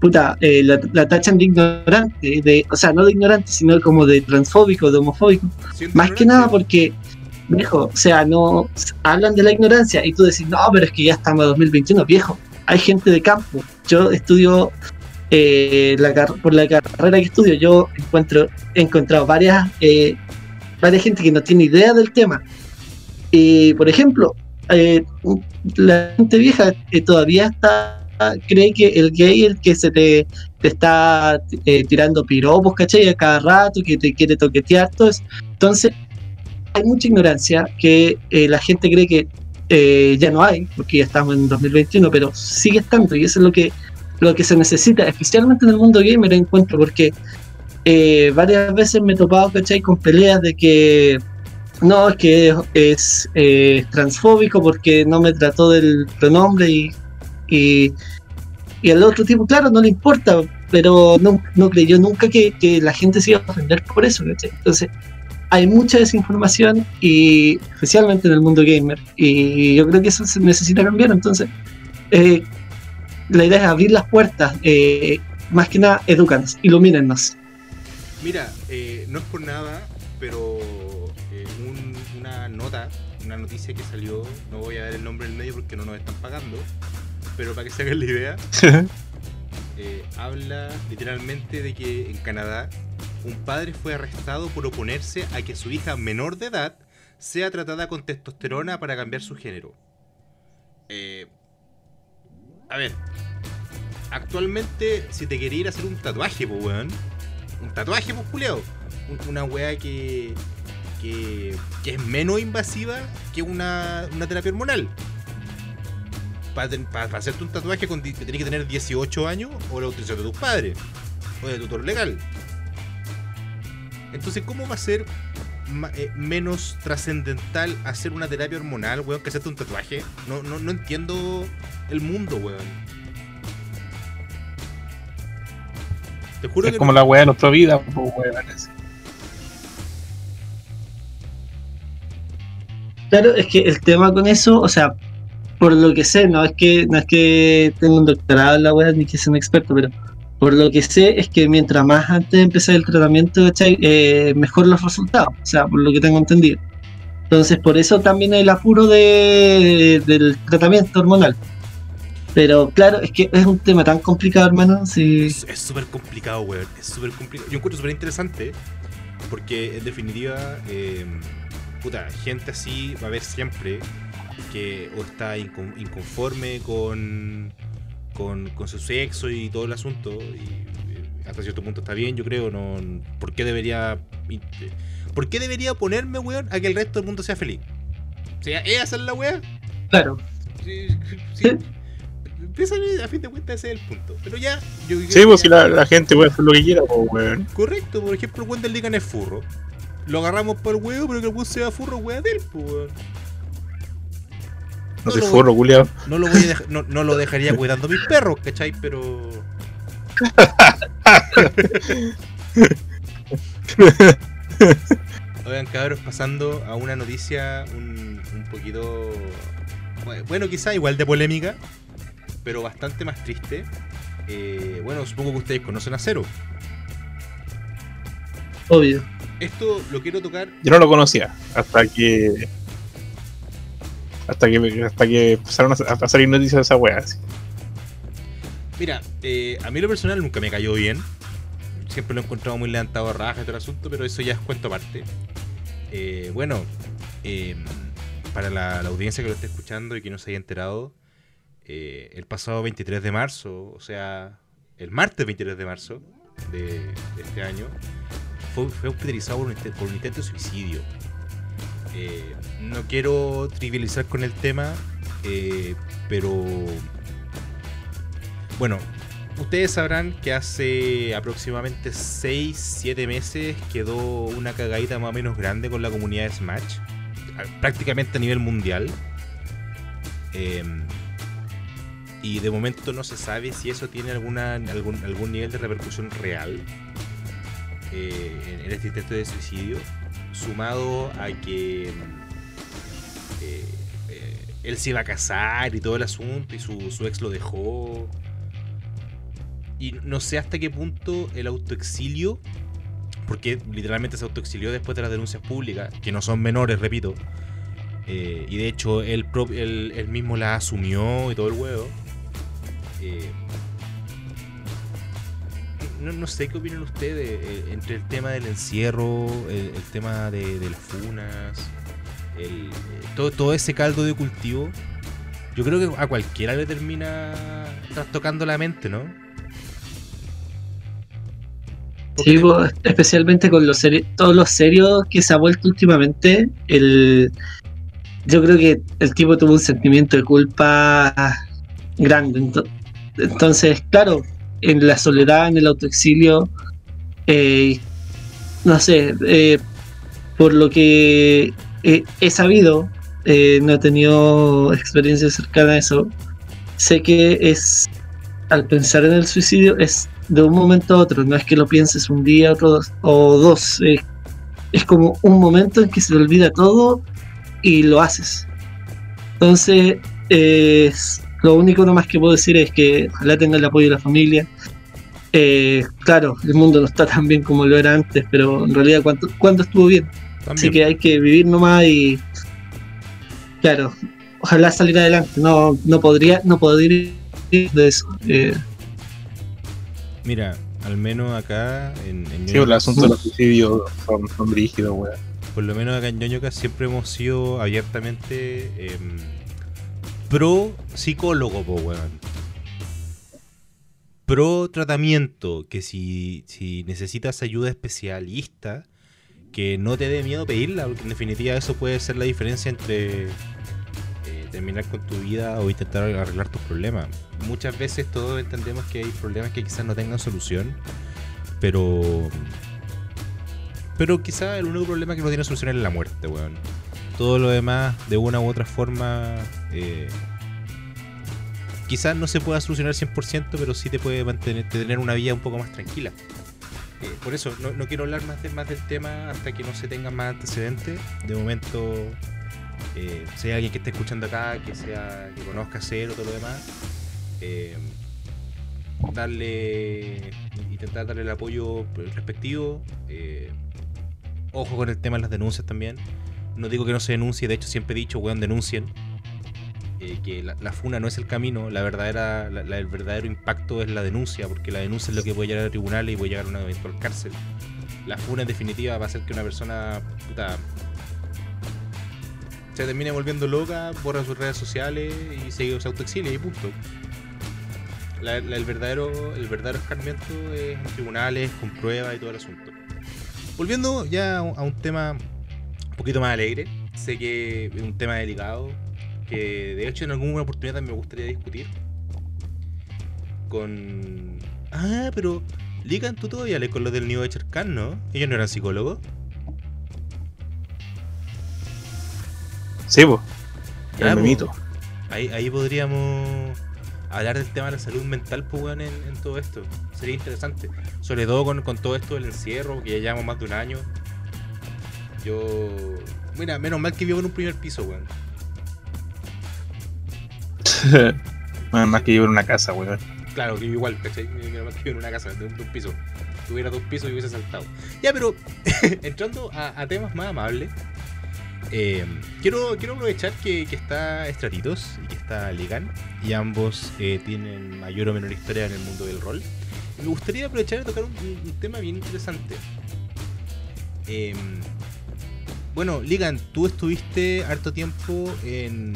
puta, eh, la, la tachan de ignorante, de, o sea, no de ignorante, sino como de transfóbico, de homofóbico. Siendo Más que nada porque, viejo, o sea, no hablan de la ignorancia y tú decís, no, pero es que ya estamos en 2021, viejo. Hay gente de campo. Yo estudio eh, la por la carrera que estudio, yo encuentro, he encontrado varias, eh, varias gente que no tiene idea del tema. Y, por ejemplo, eh, la gente vieja eh, todavía está cree que el gay es el que se te, te está eh, tirando piropos, ¿cachai? A cada rato, que te quiere toquetear, todo eso. Entonces, hay mucha ignorancia que eh, la gente cree que eh, ya no hay, porque ya estamos en 2021, pero sigue estando y eso es lo que, lo que se necesita, especialmente en el mundo gamer encuentro, porque eh, varias veces me he topado, ¿cachai? Con peleas de que no, es que es eh, transfóbico porque no me trató del pronombre y, y, y al otro tipo, claro, no le importa, pero no, no creyó nunca que, que la gente se iba a ofender por eso, ¿cachai? Entonces, hay mucha desinformación y especialmente en el mundo gamer y yo creo que eso se necesita cambiar entonces eh, la idea es abrir las puertas eh, más que nada edúcanos, ilumínenos Mira, eh, no es por nada, pero eh, un- una nota, una noticia que salió, no voy a dar el nombre del medio porque no nos están pagando, pero para que se hagan la idea, eh, habla literalmente de que en Canadá un padre fue arrestado por oponerse a que su hija menor de edad sea tratada con testosterona para cambiar su género. Eh, a ver, actualmente si te quería ir a hacer un tatuaje, pues weón, un tatuaje, pues culiao, un- una weá que, que, que es menos invasiva que una, una terapia hormonal. Para hacerte un tatuaje con, que tener 18 años o la autorización de tus padres o de tutor legal. Entonces, ¿cómo va a ser eh, menos trascendental hacer una terapia hormonal, weón, que hacerte un tatuaje? No, no, no entiendo el mundo, weón. Te juro Es que como no- la weá de nuestra vida, pues, weón. Claro, es que el tema con eso, o sea, por lo que sé, no es que no es que tenga un doctorado en la web ni que sea un experto, pero por lo que sé es que mientras más antes de empezar el tratamiento. Eh, mejor los resultados, o sea, por lo que tengo entendido. Entonces, por eso también el apuro de, del tratamiento hormonal. Pero claro, es que es un tema tan complicado, hermano. Si... Es súper complicado, weón. Es súper complicado. Yo encuentro súper interesante porque, en definitiva, eh, puta, gente así va a haber siempre que o está incon- inconforme con, con, con su sexo y todo el asunto. Y hasta cierto punto está bien, yo creo. No, ¿Por qué debería.? ¿Por qué debería oponerme, weón, a que el resto del mundo sea feliz? O sea, ¿es hacer la weá? Claro. Sí, sí. A fin de cuentas ese es el punto. Pero ya, yo Sí, pues si la, la gente puede hacer lo que quiera, pues, weón. Correcto, por ejemplo, el weón del Ligan es furro. Lo agarramos por el huevo, pero que el weón sea furro, weón de él, pues, weón. No No se lo forro, culiao. No lo, voy a no, no lo dejaría cuidando a mis perros, ¿cachai? Pero. Oigan, cabros, pasando a una noticia un, un poquito. Bueno, quizá igual de polémica, pero bastante más triste. Eh, bueno, supongo que ustedes conocen a Cero. Obvio. Esto lo quiero tocar. Yo no lo conocía hasta que. Hasta que, hasta que empezaron a, salir noticias de esa así. Mira, eh, a mí lo personal nunca me cayó bien. Siempre lo he encontrado muy levantado a raja y todo el asunto, pero eso ya es cuento aparte. Eh, bueno, eh, para la, audiencia que lo esté escuchando y que no se haya enterado, el pasado 23 de marzo, o sea, el martes 23 de marzo de, este año, fue, hospitalizado por un, por un intento de suicidio. Eh, no quiero trivializar con el tema, eh, pero bueno, ustedes sabrán que hace aproximadamente 6-7 meses quedó una cagadita más o menos grande con la comunidad de Smash, prácticamente a nivel mundial. Em, y de momento no se sabe si eso tiene algún nivel de repercusión real eh, en, en este intento de suicidio, sumado a que eh, eh, él se iba a casar y todo el asunto y su, su ex lo dejó. Y no sé hasta qué punto el autoexilio, porque literalmente se autoexilió después de las denuncias públicas, que no son menores, repito. eh, y de hecho él, él, él mismo la asumió y todo el huevo. No, no sé qué opinan ustedes eh, entre el tema del encierro, el, el tema de, de las funas, el- eh, todo, todo ese caldo de cultivo. Yo creo que a cualquiera le termina trastocando la mente, ¿no? Porque Sí, te- pues, especialmente con los todos los serios que se ha vuelto últimamente, el yo creo que el tipo tuvo un sentimiento de culpa grande. Ento- Entonces, claro, en la soledad, en el autoexilio, eh, no sé, eh, por lo que eh, he sabido, eh, no he tenido experiencia cercana a eso, sé que es, al pensar en el suicidio, es de un momento a otro, no es que lo pienses un día otro dos, o dos, eh, es como un momento en que se te olvida todo y lo haces. Entonces, eh, lo único nomás que puedo decir es que ojalá tenga el apoyo de la familia. Eh, claro, el mundo no está tan bien como lo era antes, pero en realidad cuánto, cuánto estuvo bien. Así que hay que vivir nomás y claro, ojalá salir adelante. No, no podría, no podría ir de eso. Eh, Mira, al menos acá en, en Sí, el asunto de los suicidios son, son brígidos, weón. por lo menos acá en Ñoñocas siempre hemos sido abiertamente em, pro psicólogo, po, weón. Pro tratamiento, que si, si necesitas ayuda especialista, que no te dé miedo pedirla, porque en definitiva eso puede ser la diferencia entre eh, terminar con tu vida o intentar arreglar tus problemas. Muchas veces todos entendemos que hay problemas que quizás no tengan solución, pero pero quizás el único problema que no tiene solución es la muerte, weón. Todo lo demás, de una u otra forma, eh, quizás no se pueda solucionar 100%, pero sí te puede mantener tener una vida un poco más tranquila. Eh, por eso, no, quiero hablar más, de- más del tema hasta que no se tengan más antecedentes. De momento, eh, hay alguien que esté escuchando acá, que sea que conozca Cero, todo lo demás, eh, darle, intentar darle el apoyo respectivo. ojo con el tema de las denuncias también. No digo que no se denuncie, de hecho siempre he dicho, weón, denuncien. Eh, que la, funa no es el camino, la verdadera, el verdadero impacto es la denuncia, porque la denuncia es lo que puede llegar a tribunales y puede llegar a una eventual cárcel. La funa en definitiva va a hacer que una persona puta, se termine volviendo loca, borra sus redes sociales y se, se autoexilia y punto. El, verdadero, el verdadero escarmiento es en tribunales, con pruebas y todo el asunto. Volviendo ya a un- tema poquito más alegre. Sé que es un tema delicado. Que de hecho en alguna oportunidad me gustaría discutir. Con. Ah, pero. Ligan, tú todavía lees con los del New de Cherkan, ¿no? Ellos no eran psicólogos. Sí, pues. Ya, po. Ahí, ahí podríamos hablar del tema de la salud mental, pues, weón, en, en todo esto. Sería interesante. Sobre todo con, con todo esto del encierro, que ya llevamos más de un año. Yo. Mira, menos mal que vivo en un primer piso, weón. Nada más que yo en una casa, weón. Claro, que igual, ¿cachai? Menos mal que vivo en una casa de un, de un piso. Si tuviera dos pisos y hubiese saltado. Ya, pero entrando a, a temas más amables. eh, quiero, quiero aprovechar que, que está Estratitos y que está Ligan. Y ambos eh, tienen mayor o menor historia en el mundo del rol. Y me gustaría aprovechar de tocar un, un- un tema bien interesante. Eh, bueno, Ligan, tú estuviste harto tiempo en,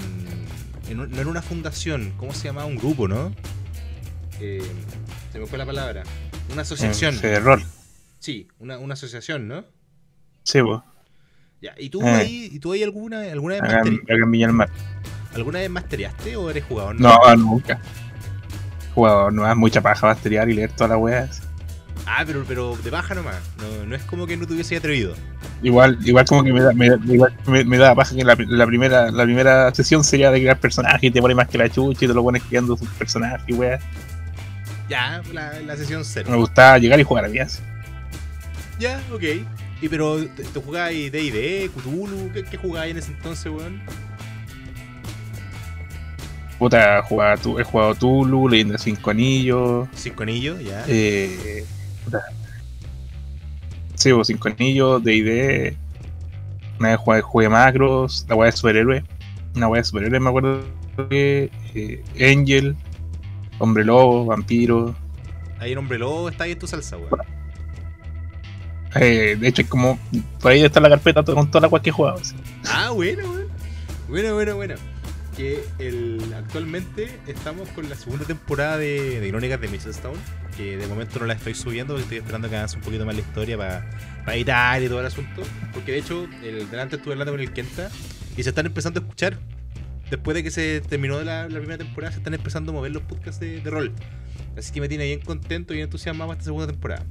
en, no en una fundación, ¿cómo se llamaba? Un grupo, ¿no? Eh, se me fue la palabra. Una asociación. Sí, rol. Sí, una, una asociación, ¿no? Sí, pues. Ya, ¿y tú Eh. ahí, y tú ahí alguna, alguna vez Acá, acá alguna vez mastereaste o eres jugador? No, nunca. Jugador, no es mucha paja basteriar y leer toda la weá. Ah, pero, pero de baja nomás. No, no es como que no te hubiese atrevido. Igual, igual como que me da, me, igual me, me da paja que la, la primera, la primera sesión sería de crear personajes y te pone más que la chucha y te lo pones creando sus personajes weá. Ya, la, la sesión Me cero. gustaba llegar y jugar a. Ya, ok. Y pero, ¿te, te jugabas D&D, Cthulhu? ¿Qué, qué jugabas en ese entonces, weón? Puta, jugaba tu, he jugado Tulu, Leyenda Cinco Anillos, Cinco anillos, ya. eh. Sí, pues, Cinco Anillos, D&D, una vez jugué, jugué Macros, la weá de superhéroe, una weá de superhéroe me acuerdo que eh, Angel, Hombre Lobo, Vampiro, Ahí en Hombre Lobo está ahí en tu salsa, weón. eh, de hecho es como, por ahí está la carpeta con toda la weá que he jugado. así. Ah, bueno, weón. Bueno, bueno, bueno. Que actualmente estamos con la segunda temporada de, de Crónicas de Stone Que de momento no la estoy subiendo porque estoy esperando que avance un poquito más la historia para editar y todo el asunto. Porque de hecho, el, delante estuve hablando con el Kenta y se están empezando a escuchar. Después de que se terminó la, la primera temporada, se están empezando a mover los podcasts de, de rol. Así que me tiene bien contento y entusiasmado esta segunda temporada.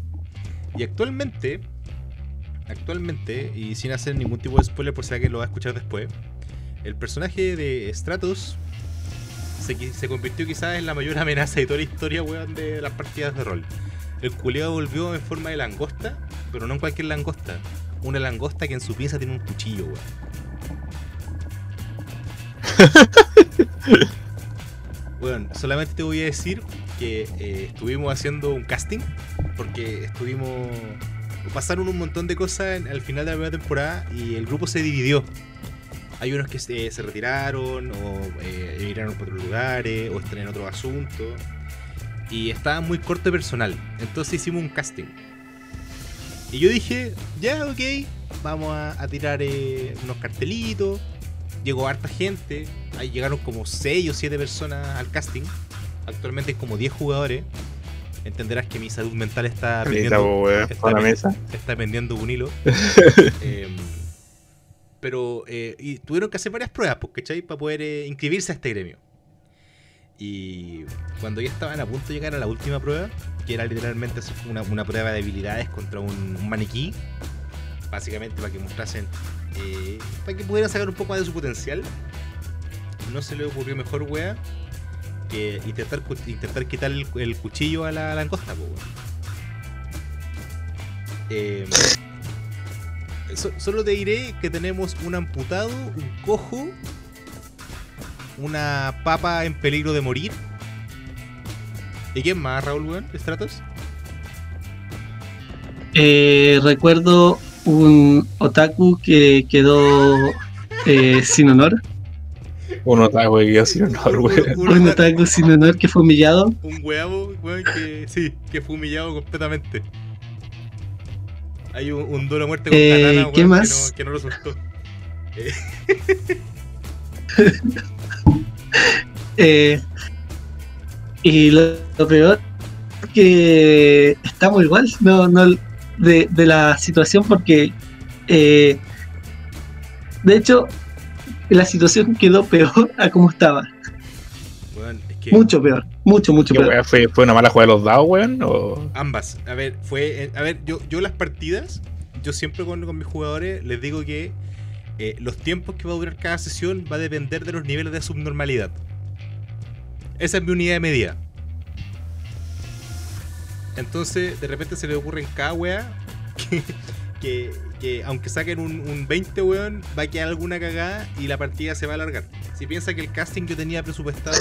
Y actualmente, actualmente, y sin hacer ningún tipo de spoiler por si alguien lo va a escuchar después, el personaje de Stratos se, se convirtió quizás en la mayor amenaza de toda la historia, weón, de las partidas de rol. El culiado volvió en forma de langosta, pero no en cualquier langosta. Una langosta que en su pinza tiene un cuchillo, weón. Bueno, solamente te voy a decir que eh, estuvimos haciendo un casting, porque estuvimos... Pasaron un montón de cosas en- al final de la primera temporada y el grupo se dividió. Hay unos que se, se retiraron o eh, emigraron por otros lugares o están en otro asunto. Y estaba muy corto de personal. Entonces hicimos un casting. Y yo dije, ya, ok, vamos a, a tirar eh, unos cartelitos. Llegó harta gente. Ahí llegaron como 6 o 7 personas al casting. Actualmente hay como 10 jugadores. Entenderás que mi salud mental está weón, está está pendiendo un hilo. Em, pero eh, y tuvieron que hacer varias pruebas, pues, ¿cachai? Para poder eh, inscribirse a este gremio. Y cuando ya estaban a punto de llegar a la última prueba, que era literalmente una, una prueba de habilidades contra un, maniquí, básicamente para que mostrasen, eh, para que pudieran sacar un poco más de su potencial, no se le ocurrió mejor wea que intentar, intentar quitar el, cuchillo a la langosta, po, weón. So- solo te diré que tenemos un amputado, un cojo, una papa en peligro de morir. ¿Y quién más, Raúl, weón? ¿Stratos? Eh, recuerdo un otaku que quedó eh, sin honor. Uno está wey, yo sin honor, weón. Un- Un un- otaku sin honor que fue humillado. un huevo, weón, que sí, que fue humillado completamente. Hay un, un duelo a muerte con Eh, katana, ¿qué que más? no, que no lo soltó. Eh, y lo, lo peor que estamos igual, no, no, de, de la situación porque, eh, de hecho, la situación quedó peor a como estaba. Que Mucho peor, mucho, mucho ¿Qué peor. ¿Fue, ¿Fue una mala jugada de los dados, weón? O... ambas. A ver, fue. eh, A ver, yo, yo las partidas, yo siempre con, con mis jugadores les digo que eh, los tiempos que va a durar cada sesión va a depender de los niveles de subnormalidad. Esa es mi unidad de medida. Entonces, de repente se le ocurre en cada wea que, que, que aunque saquen un, un 20, weón, va a quedar alguna cagada y la partida se va a alargar. Si piensa que el casting yo tenía presupuestado,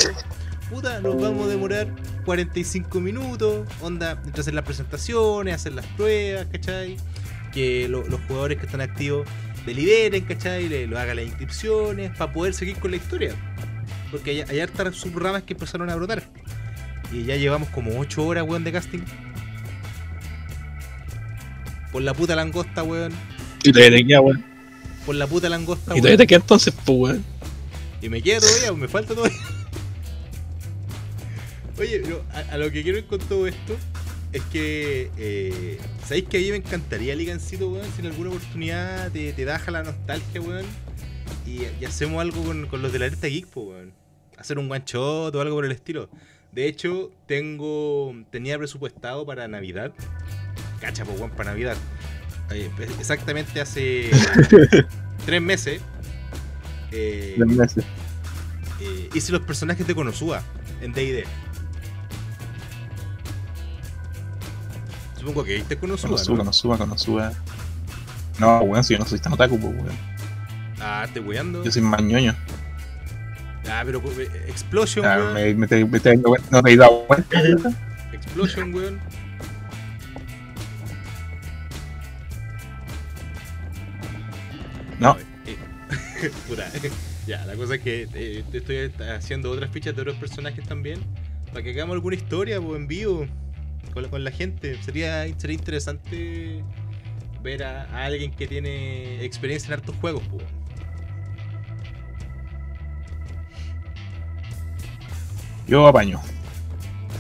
puta, nos vamos a demorar 45 minutos, onda, entre hacer las presentaciones, hacer las pruebas, ¿cachai? Que lo- los jugadores que están activos deliberen, ¿cachai? Le, lo hagan las inscripciones, para poder seguir con la historia. Porque hay, hay hartas subramas que empezaron a brotar. Y ya llevamos como 8 horas, weón, de casting. Por la puta langosta, weón. Y todavía te queda, weón. Por la puta langosta, Y weón. todavía te queda entonces, pues, weón. Y me queda todavía, me falta todavía. Oye, pero a, a lo que quiero ir con todo esto es que. Eh, ¿Sabéis que a mí me encantaría Ligancito, weón? Si en alguna oportunidad te, te daja la nostalgia, weón. Y, y hacemos algo con, con los de la alerta geek, pues, weón. Hacer un one shot o algo por el estilo. De hecho, tengo. Tenía presupuestado para Navidad. Cacha, pues, weón, para Navidad. Eh, exactamente hace tres meses. eh, Tres meses. eh, hice los personajes de Konosuba en D&D. Supongo que viste Konosuba, Cuando suba, ¿no? cuando suba, cuando suba. No, weón, si yo no soy tan otaku, pues, weón. Ah, te weando. Yo soy más ñoño. Ah, pero eh, Explosion, Ah, weón. me, me, te- me te- no te he dado cuenta. Explosion, weón. No. Eh, puta. ya, la cosa es que eh, te estoy haciendo otras fichas de otros personajes también. Para que hagamos alguna historia pues, en vivo con la, con la gente. Sería, sería interesante ver a, a alguien que tiene experiencia en hartos juegos. Pues. Yo apaño.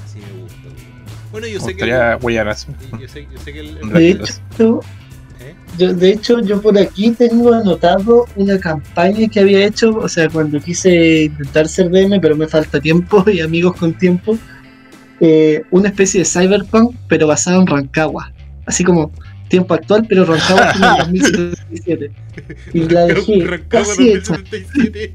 Así me gusta. Bueno, yo sé que. así. Yo sé, yo sé que el. Un De el- hecho, ¿eh? yo, de hecho, yo por aquí tengo anotado una campaña que había hecho, o sea, cuando quise intentar ser DM, pero me falta tiempo y amigos con tiempo, eh, una especie de cyberpunk, pero basado en Rancagua. Así como tiempo actual, pero Rancagua como en 2077. Y la dejé Rancagua casi hecha. 2077.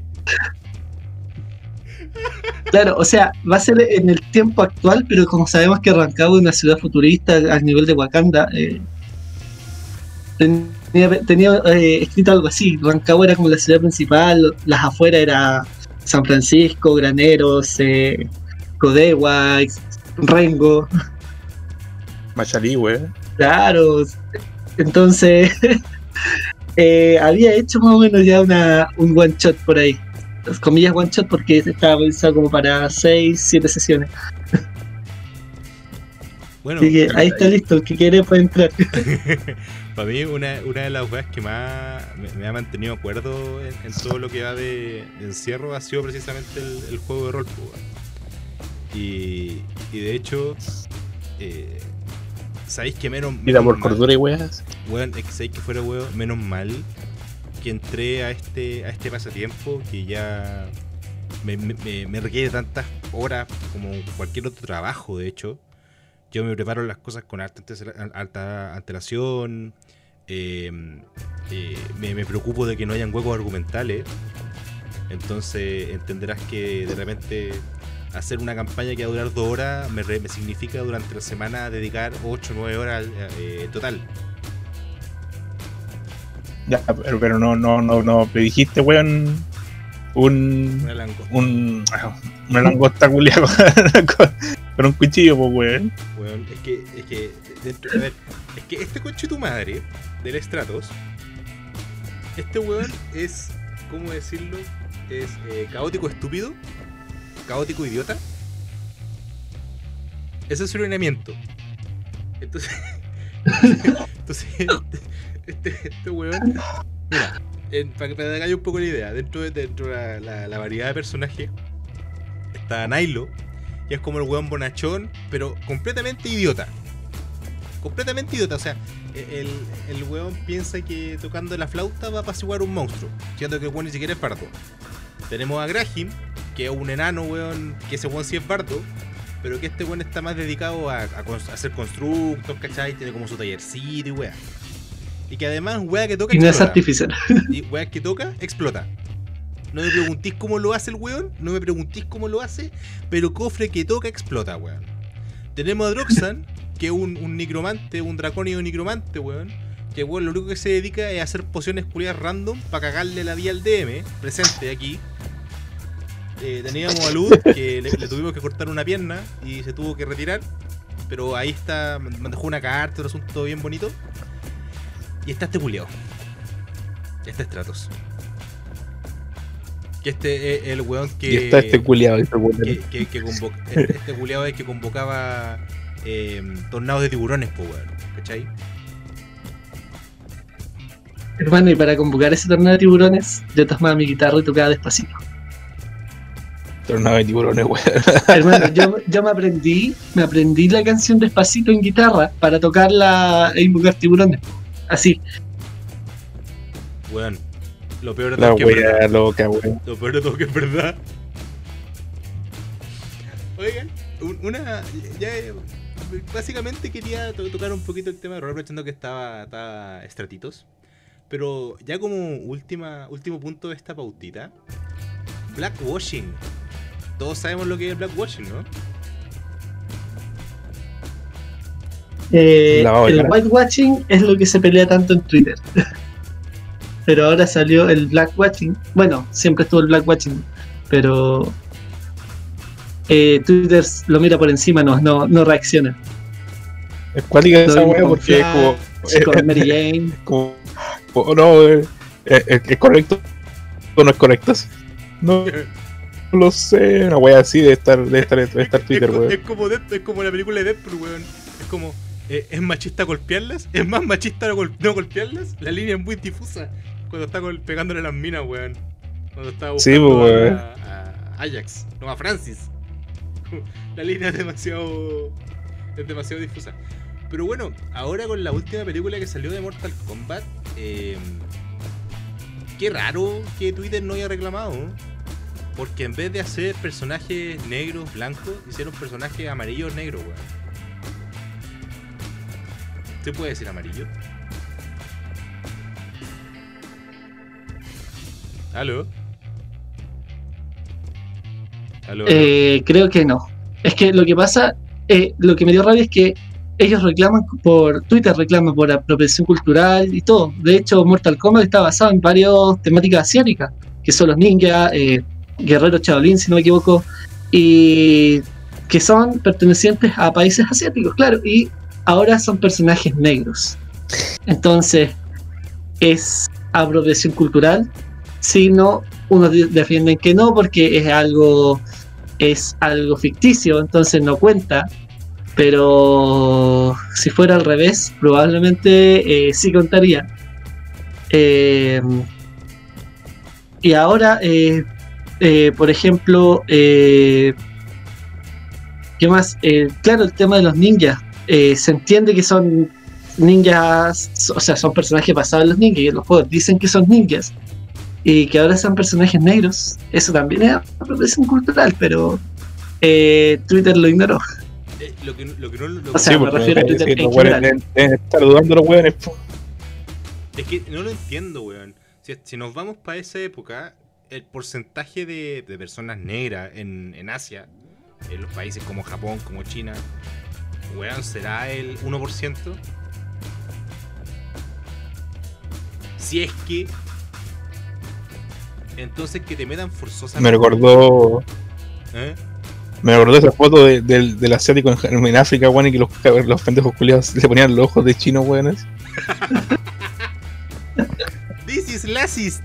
Claro, o sea, va a ser en el tiempo actual, pero como sabemos que Rancagua es una ciudad futurista al nivel de Wakanda, eh, tenía, tenía, eh, escrito algo así. Rancagua era como la ciudad principal, las afueras era San Francisco, Graneros, eh, Codewa, Rengo, Machalí, weón. claro. Entonces, eh, había hecho más o menos ya una, un one shot por ahí. Las comillas one shot porque estaba pensado como para 6, 7 sesiones. Bueno, Así que ahí está listo, el que quiere puede entrar. para mí una, una de las weas que más me, me ha mantenido acuerdo en, en todo lo que va de, de encierro ha sido precisamente el, el juego de rol. pues. Y, y de hecho, eh, ¿sabéis que menos, Vida menos por mal- cordura y weas. Weón, es que sabéis que fuera weón, menos mal que entré a este, a este pasatiempo que ya me, me- me- me requiere tantas horas como cualquier otro trabajo, de hecho. Yo me preparo las cosas con alta, alta antelación. eh, eh, me, me preocupo de que no hayan huecos argumentales. Entonces entenderás que de repente hacer una campaña que va a durar dos horas me, re- me significa durante la semana dedicar 8 o 9 horas eh, total. Ya, pero, pero no, no, no, no. Le dijiste, weón. Un. Una langosta. un una langosta culia con, con un cuchillo, pues, weón. Weón, es que, es que, dentro- a ver, es que este coche tu madre, del Stratos, este weón es, ¿cómo decirlo? Es eh, caótico estúpido, caótico idiota. Ese es su lineamiento. Entonces, entonces este, este weón, mira, para que me hagáis un poco la idea, dentro de, dentro de la, la- variedad de personajes está Nailo, que es como el weón bonachón, pero completamente idiota. Completamente idiota, o sea, el, el weón piensa que tocando la flauta va a apaciguar un monstruo, siendo que el weón ni siquiera es bardo. Tenemos a Graham, que es un enano, weón, que ese weón sí es bardo, pero que este weón está más dedicado a, a cons- a hacer constructos, ¿cachai? Tiene como su tallercito y weá. Y que además, weá que toca Y no es artificial. Y weá que toca, explota. No me preguntís cómo lo hace el weón, no me preguntís cómo lo hace, pero cofre que toca, explota, weón. Tenemos a Droxan, que es un, un necromante, un dracónido necromante, weón. Que weón lo único que se dedica es a hacer pociones culiadas random para cagarle la vida al DM, presente aquí. Eh, teníamos a Luz, que le, le tuvimos que cortar una pierna y se tuvo que retirar. Pero ahí está, me dejó una carta, un asunto bien bonito. Y está este culiao. Este es Stratos. Que este es el weón que. y está este culiado, este que, culiado. que, que convo- este, este culiao es que convocaba eh, tornados de tiburones, po weón. ¿Cachai? Hermano, y para convocar ese torneo de tiburones, yo tomaba mi guitarra y tocaba despacito. Tornado de tiburones, weón. Hermano, yo, yo me aprendí, me aprendí la canción despacito en guitarra para tocarla e invocar tiburones. Así. Weón. Lo peor de todo que es verdad. wea loca, weón. Lo peor de todo que es verdad. Oigan, un- una. Ya, básicamente quería to- tocar un poquito el tema de rol, aprovechando que estaba, estaba Estratitos. Pero ya como última, último punto de esta pautita. Blackwashing. Todos sabemos lo que es blackwashing, ¿no? Eh, el cara. whitewatching es lo que se pelea tanto en Twitter. pero ahora salió el blackwatching. Bueno, siempre estuvo el blackwatching, pero eh, Twitter lo mira por encima, no, no, no reacciona. Es cuática esa wea porque es como. Con Mary Jane. como- o no, eh, eh, eh, ¿es correcto o no es correcto? No lo sé, una wea así de estar, de estar, de estar Twitter, es, weón. es como Deadpool- es como la película de Deadpool, weón. Es como. eh, ¿Es machista golpearlas? ¿Es más machista no, gol- no golpearlas? La línea es muy difusa. Cuando está pegándole a las minas, weón. Cuando está Sí, buscando pues, a, weón. a Ajax, no a Francis. La línea es demasiado. Es demasiado difusa. Pero bueno, ahora con la última película que salió de Mortal Kombat. eh, qué raro que Twitter no haya reclamado. Porque en vez de hacer personajes negros, blancos, hicieron personajes amarillos, negros, weón. ¿Se puede decir amarillo? ¿Aló? ¿Aló? Eh, creo que no. Es que lo que pasa, eh, lo que me dio rabia es que ellos reclaman por Twitter, reclaman por apropiación cultural y todo. De hecho, Mortal Kombat está basado en varias temáticas asiáticas, que son los ninjas, eh, guerreros Shaolin, si no me equivoco, y que son pertenecientes a países asiáticos, claro, y ahora son personajes negros. Entonces, es apropiación cultural, sino unos de- defienden que no porque es algo es algo ficticio, entonces no cuenta. Pero si fuera al revés, probablemente eh, sí contaría. Eh, y ahora, eh, eh, por ejemplo, eh, ¿qué más? Eh, claro, el tema de los ninjas. Eh, se entiende que son ninjas, o sea, son personajes basados en los ninjas y en los juegos dicen que son ninjas y que ahora sean personajes negros, eso también es apropiación cultural, pero eh, Twitter lo ignoró. Eh, lo, que, lo que no. lo- O sea, Sí, me refiero a Twitter en los weones general. deben- deben estar dudando los weones, po. Es que no lo entiendo, weón. Si, si nos vamos para esa época, el porcentaje de, de personas negras en, en Asia, en los países como Japón, como China, weón, será el 1%. Si es que. Entonces que te metan forzosamente. Me recordó. ¿Eh? Me recordó esa foto de- del, del asiático en, en África, weón, y que los, los pendejos culiados le ponían los ojos de chino, weones. This is racist.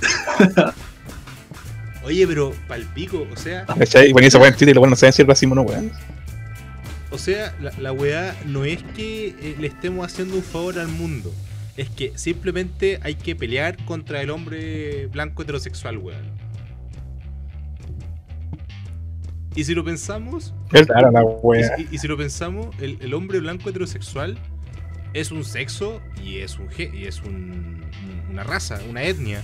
Oye, pero palpico, o sea, ponía esa weá en Twitter los weones no saben si es racismo o no, weón. O sea, la, la weá no es que eh, le estemos haciendo un favor al mundo. Es que simplemente hay que pelear contra el hombre blanco heterosexual, weón. Y si lo pensamos, Es rara la y, weá. y- y si lo pensamos, el, el hombre blanco heterosexual es un sexo y es un y es un- una raza, una etnia.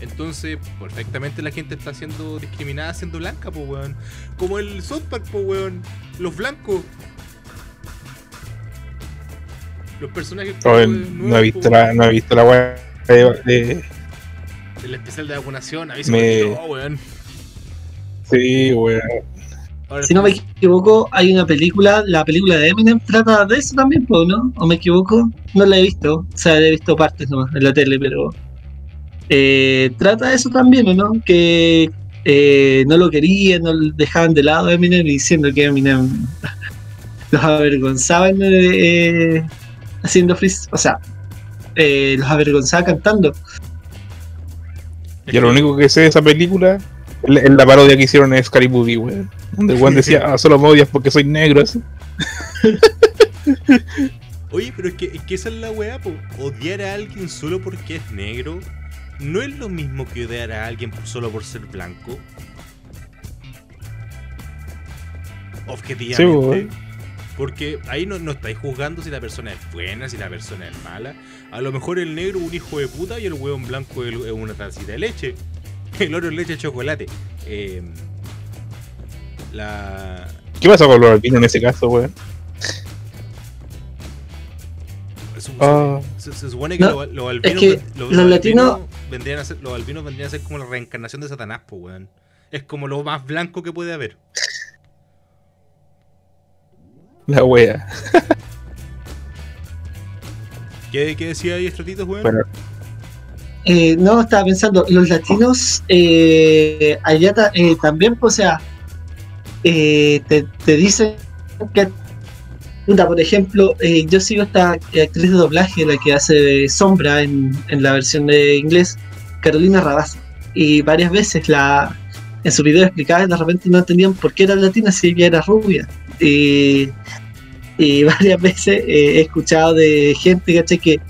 Entonces, perfectamente la gente está siendo discriminada siendo blanca, po weón. Como el South Park, po weón. Los blancos. Los personajes po, el- nuevos, no he visto po, la, no he visto la weá de, El especial de vacunación, a se Me- weón. Sí, weón. Si no me el- equivoco, hay una película, la película de Eminem trata de eso también, po, ¿no? ¿O me equivoco? No la he visto, o sea, he visto partes nomás en la tele, pero eh, trata de eso también, ¿o no? Que eh, no lo querían, no lo dejaban de lado a Eminem diciendo que Eminem los avergonzaban eh, haciendo freeze, o sea, eh, los avergonzaba cantando. Yo lo único que sé de esa película es la, parodia que hicieron en Scary Movie, weón. Donde el weón decía, ah, solo me odias porque soy negro. así. Oye, pero es que, es que esa es la weá, po. Odiar a alguien solo porque es negro no es lo mismo que odiar a alguien solo por ser blanco. Objetivamente. Sí, weón. porque ahí no, no estáis juzgando si la persona es buena, si la persona es mala. A lo mejor el negro es un hijo de puta y el hueón blanco es es una tacita de leche. El oro es leche de chocolate. Eh, la, ¿Qué pasa con los albinos en ese caso, weón? se, Ah. se- se supone que No, los, los albinos, que los, los latinos- albinos vendrían a ser, los albinos vendrían a ser como la reencarnación de Satanás, pues, weón. Es como lo más blanco que puede haber. La wea. ¿Qué, qué decía ahí Estratitos, weón? Bueno, Eh, no, estaba pensando, los latinos eh, allá ta- eh, también, pues, o sea, eh, te, te dicen que, puta, por ejemplo, eh, yo sigo esta actriz de doblaje, la que hace Sombra en, en la versión de inglés, Carolina Rabasa, y varias veces la en su video explicaba y de repente no entendían por qué era latina si ella era rubia. Y, y varias veces eh, he escuchado de gente que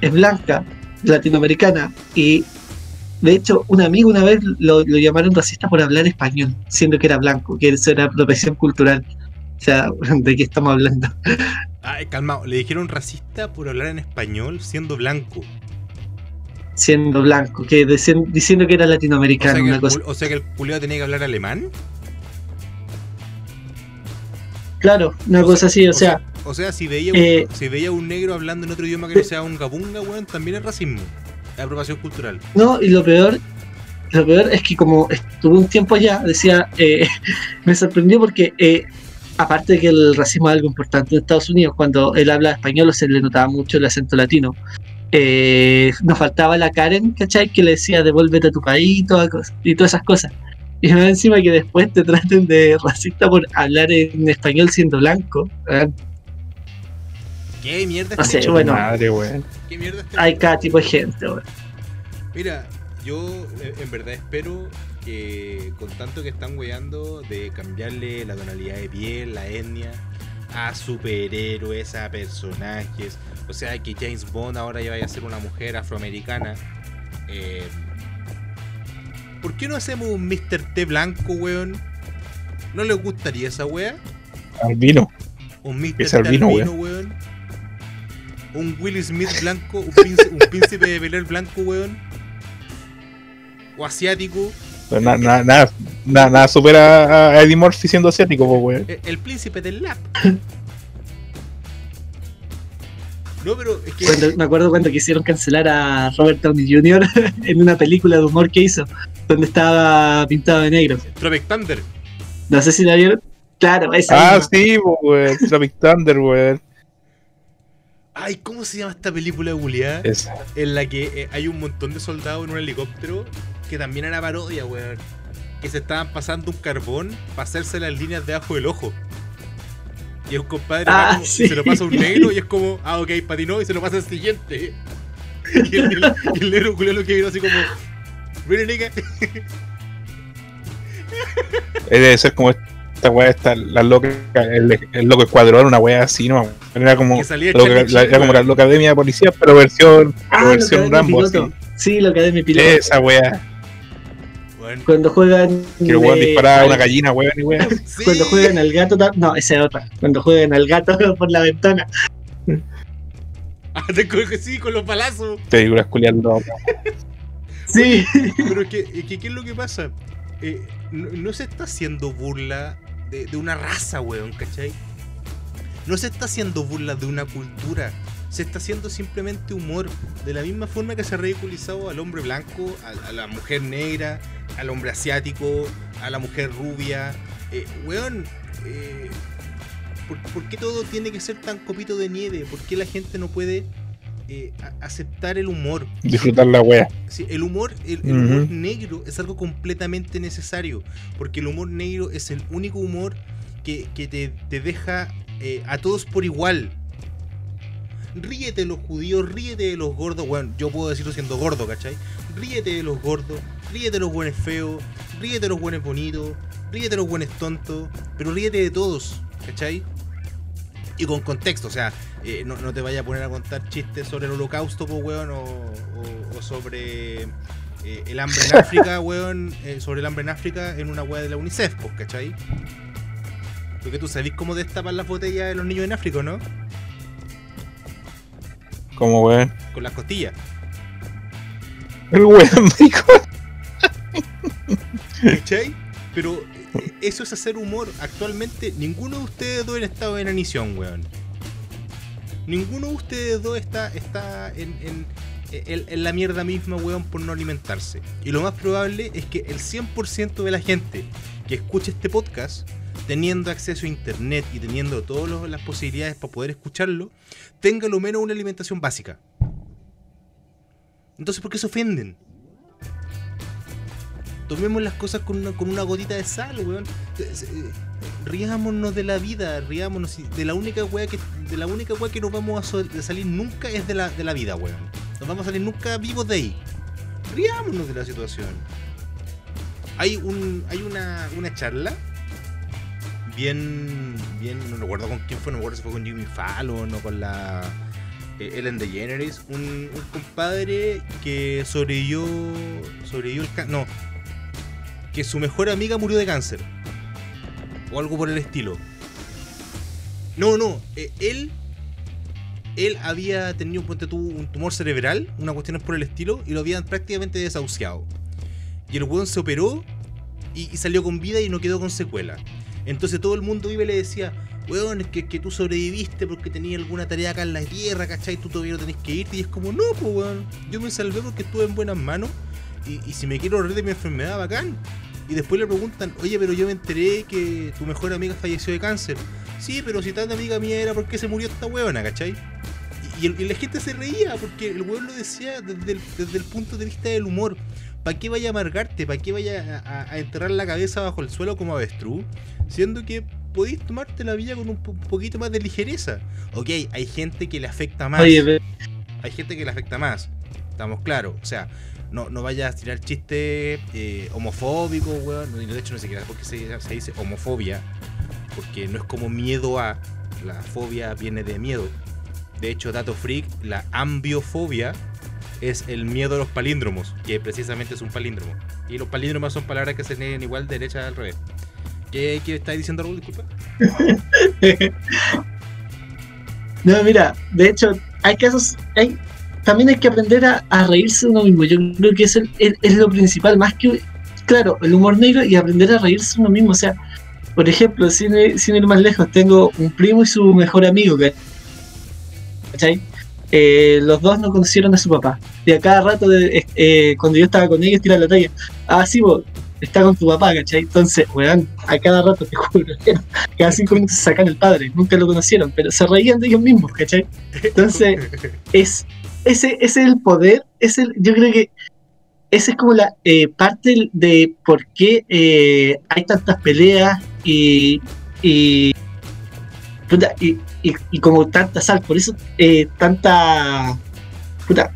es blanca latinoamericana y de hecho un amigo una vez lo, llamaron racista por hablar español, siendo que era blanco, que eso era apropiación cultural. O sea, ¿de qué estamos hablando? Ay, calmado, le dijeron racista por hablar en español siendo blanco. Siendo blanco, que diciendo que era O sea, latinoamericano, que una el, cosa. o sea que el culiao tenía que hablar alemán. Claro, una cosa así, o sea, O sea, si veía, Eh, un, si veía un negro hablando en otro idioma que no sea un gabunga, weón, también es racismo. Es apropiación cultural. no, y lo peor, lo peor es que como estuve un tiempo allá, decía, eh, me sorprendió porque eh, aparte de que el racismo es algo importante en Estados Unidos, cuando él habla español se le notaba mucho el acento latino. Eh, nos faltaba la Karen, ¿cachai? Que le decía devuélvete a tu país y, toda y todas esas cosas. Y más encima que después te traten de racista por hablar en español siendo blanco. ¿verdad? ¿Qué mierda este sé, mundo? bueno. Madre, weón. ¿Qué mierda este Hay cada tipo de gente. ¿verdad? Mira, yo eh, en verdad espero que con tanto que están weyando de cambiarle la tonalidad de piel, la etnia, a superhéroes, a personajes, o sea que James Bond ahora ya vaya a ser una mujer afroamericana. eh, ¿Por qué no hacemos un Mr. T blanco, weón? ¿No les gustaría esa wea? Albino. Un Mr. Es T albino, albino, weón. Un Will Smith blanco, un príncipe, un príncipe de Bel Air blanco, weón. O asiático. Nada, nada, nada supera a Eddie Murphy siendo asiático, po, weón. El, el príncipe del lap. No, pero es que. Cuando- me acuerdo cuando quisieron cancelar a Robert Downey Jr. en una película de humor que hizo, donde estaba pintado de negro. Tropic Thunder. No sé si la vieron. Claro, esa Ah, misma. sí. Tropic Thunder, weón. Ay, ¿cómo se llama esta película Juliá? Esa. En la que eh, hay un montón de soldados en un helicóptero que también era parodia, weón. Que se estaban pasando un carbón para hacerse las líneas debajo del ojo. Y el compadre Ah, va como- sí. se lo pasa a un negro y es como, ah, ok, patinó y se lo pasa al siguiente. Y el, el- y el negro culiao lo que vino así como, really nigga. Debe ser como esta weá, esta, la loca, el, el loco escuadrón, una weá así, ¿no? Era como, Que salía la, era como la loca academia de policía, pero versión, Ah, versión Rambo, piloto. Sí, de mi piloto. Esa weá, Weón. Cuando juegan. que el weón a una gallina, weón, y weá. Sí. Cuando juegan al gato. No, esa es otra. Cuando juegan al gato por la ventana. Ah, te coge, sí, con los palazos. Películas culiando. Sí. Pero es que, es que, ¿qué es lo que pasa? Eh, no, no se está haciendo burla de, de una raza, weón, ¿cachai? No se está haciendo burla de una cultura. Se está haciendo simplemente humor. De la misma forma que se ha ridiculizado al hombre blanco, a, a la mujer negra, al hombre asiático, a la mujer rubia. Eh, weón, eh, ¿por, por qué todo tiene que ser tan copito de nieve? ¿Por qué la gente no puede eh, aceptar el humor? Disfrutar la wea. Sí, el humor, el, el humor Ujú. negro es algo completamente necesario. Porque el humor negro es el único humor que, que te, te deja eh, a todos por igual. Ríete de los judíos, ríete de los gordos. Bueno, yo puedo decirlo siendo gordo, ¿cachai? Ríete de los gordos, ríete de los buenos feos, ríete de los buenos bonitos, ríete de los buenos tontos, pero ríete de todos, ¿cachai? Y con contexto, o sea, eh, no, no te vayas a poner a contar chistes sobre el holocausto, po, weón, o, o- o sobre eh, el hambre en África, weón, eh, sobre el hambre en África en una weá de la UNICEF, pues, ¿cachai? Porque tú sabés cómo destapan las botellas de los niños en África, ¿no? Como weón. Con las costillas. El weón rico. ¿Cachai? Pero eh, eso es hacer humor. Actualmente, ninguno de ustedes dos han estado en Anición, weón. Ninguno de ustedes dos está, está en, en- en- en la mierda misma, weón, por no alimentarse. Y lo más probable es que el 100% de la gente que escuche este podcast, teniendo acceso a internet y teniendo todas las posibilidades para poder escucharlo, tenga lo menos una alimentación básica. Entonces, ¿por qué se ofenden? Tomemos las cosas con una, con una gotita de sal, weón. Eh, Riámonos de la vida, riámonos. De la única weá que, de la única weá que nos vamos a salir nunca es de la, de la vida, weón. Nos vamos a salir nunca vivos de ahí. Riámonos de la situación. Hay un. hay una, una charla. Bien. bien. no recuerdo con quién fue, no recuerdo si fue con Jimmy Fallon o con la. eh, Ellen DeGeneres, un, un compadre que sobrevivió. sobrevivió el. No, que su mejor amiga murió de cáncer. O algo por el estilo. No, no, eh, él. Él había tenido un tumor cerebral, una cuestión por el estilo, y lo habían prácticamente desahuciado. Y el weón se operó y salió con vida y no quedó con secuela. Entonces todo el mundo iba y le decía, weón, es que, que tú sobreviviste porque tenías alguna tarea acá en la tierra, ¿cachai? Tú todavía no tenés que irte. Y es como, no, pues weón, yo me salvé porque estuve en buenas manos. Y, si me quiero reír de mi enfermedad, bacán. Y después le preguntan, oye, pero yo me enteré que tu mejor amiga falleció de cáncer. Sí, pero si tan amiga mía era porque se murió esta weona, ¿cachai? Y, el- y la gente se reía porque el weón lo decía desde el, desde el punto de vista del humor. ¿Para qué vaya a amargarte? ¿Para qué vaya a, enterrar la cabeza bajo el suelo como avestruz? Siendo que podéis tomarte la vida con un po- poquito más de ligereza. Ok, hay gente que le afecta más. Hay gente que le afecta más. Estamos claros. O sea, no, no vayas a tirar chistes eh, homofóbicos, weón. De hecho, no sé qué por qué se, se dice homofobia. Porque no es como miedo a. La fobia viene de miedo. De hecho, dato freak, la ambiofobia es el miedo a los palíndromos, que precisamente es un palíndromo. Y los palíndromos son palabras que se leen igual de derecha al revés. ¿Qué, qué estáis diciendo, Raúl? Disculpa. No, mira, de hecho, hay casos, hay, también hay que aprender a, reírse uno mismo. Yo creo que es, el- es, es lo principal, más que, claro, el humor negro y aprender a reírse uno mismo. O sea, por ejemplo, sin, ir- más lejos, tengo un primo y su mejor amigo, ¿cachai? Eh, los dos no conocieron a su papá. Y a cada rato, de, eh, cuando yo estaba con ellos, tiran la talla. Ah, sí, vos, está con tu papá, ¿cachai? Entonces, weón, a cada rato, te juro, cada cinco minutos sacan el padre, nunca lo conocieron, pero se reían de ellos mismos, ¿cachai? Entonces, es ese, ese es el poder, es el, yo creo que esa es como la eh, parte de por qué eh, hay tantas peleas y, y, y, y- y como tanta sal, por eso eh, tanta puta,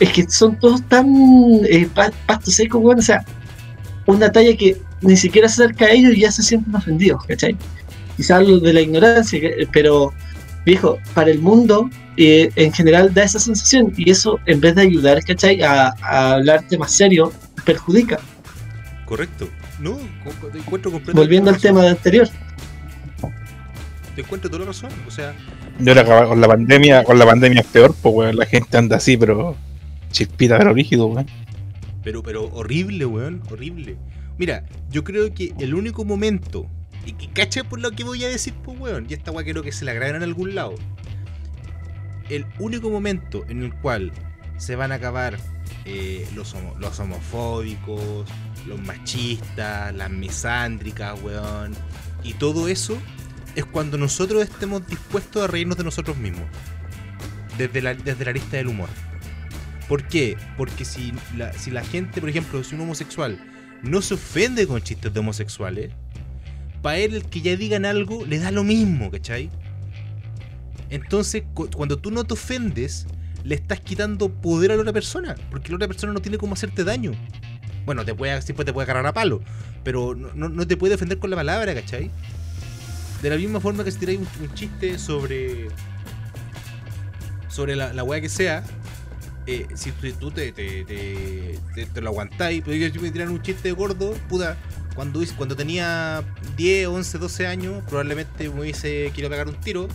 es que son todos tan eh, pa- pasto seco, weón, o sea, una talla que ni siquiera se acerca a ellos y ya se sienten ofendidos, ¿cachai? Quizás lo de la ignorancia, que- pero viejo, para el mundo eh, en general da esa sensación y eso en vez de ayudar, ¿cachai? A, a hablar temas serios, perjudica. Correcto. No, encuentro completamente Volviendo al tema anterior. Te encuentro toda la razón. O sea, Y ahora con la pandemia, con la pandemia es peor, pues weón, la gente anda así, pero chispita pero rígido, weón. Pero, pero horrible, weón, horrible. Mira, yo creo que el único momento, y que cacha por lo que voy a decir, pues weón, y esta weá creo que se la grabaron en algún lado. El único momento en el cual se van a acabar eh, los, homo- los homofóbicos, los machistas, las misándricas, weón, y todo eso es cuando nosotros estemos dispuestos a reírnos de nosotros mismos. Desde la, desde la lista del humor. ¿Por qué? Porque si la, si la gente, por ejemplo, si un homosexual no se ofende con chistes de homosexuales, para él el que ya digan algo le da lo mismo, ¿cachai? Entonces, cu- cuando tú no te ofendes, le estás quitando poder a la otra persona, porque la otra persona no tiene cómo hacerte daño. Bueno, te puede, siempre te puede agarrar a palo, pero no, no- no te puede defender con la palabra, ¿cachai? De la misma forma que si tiráis un, chiste sobre. sobre la, la weá que sea, eh, si tú, te, te, te, te- te lo aguantáis, pero yo, me tiran un chiste gordo, puta, cuando, cuando tenía 10, 11, 12 años, probablemente me hubiese quiero pegar un tiro,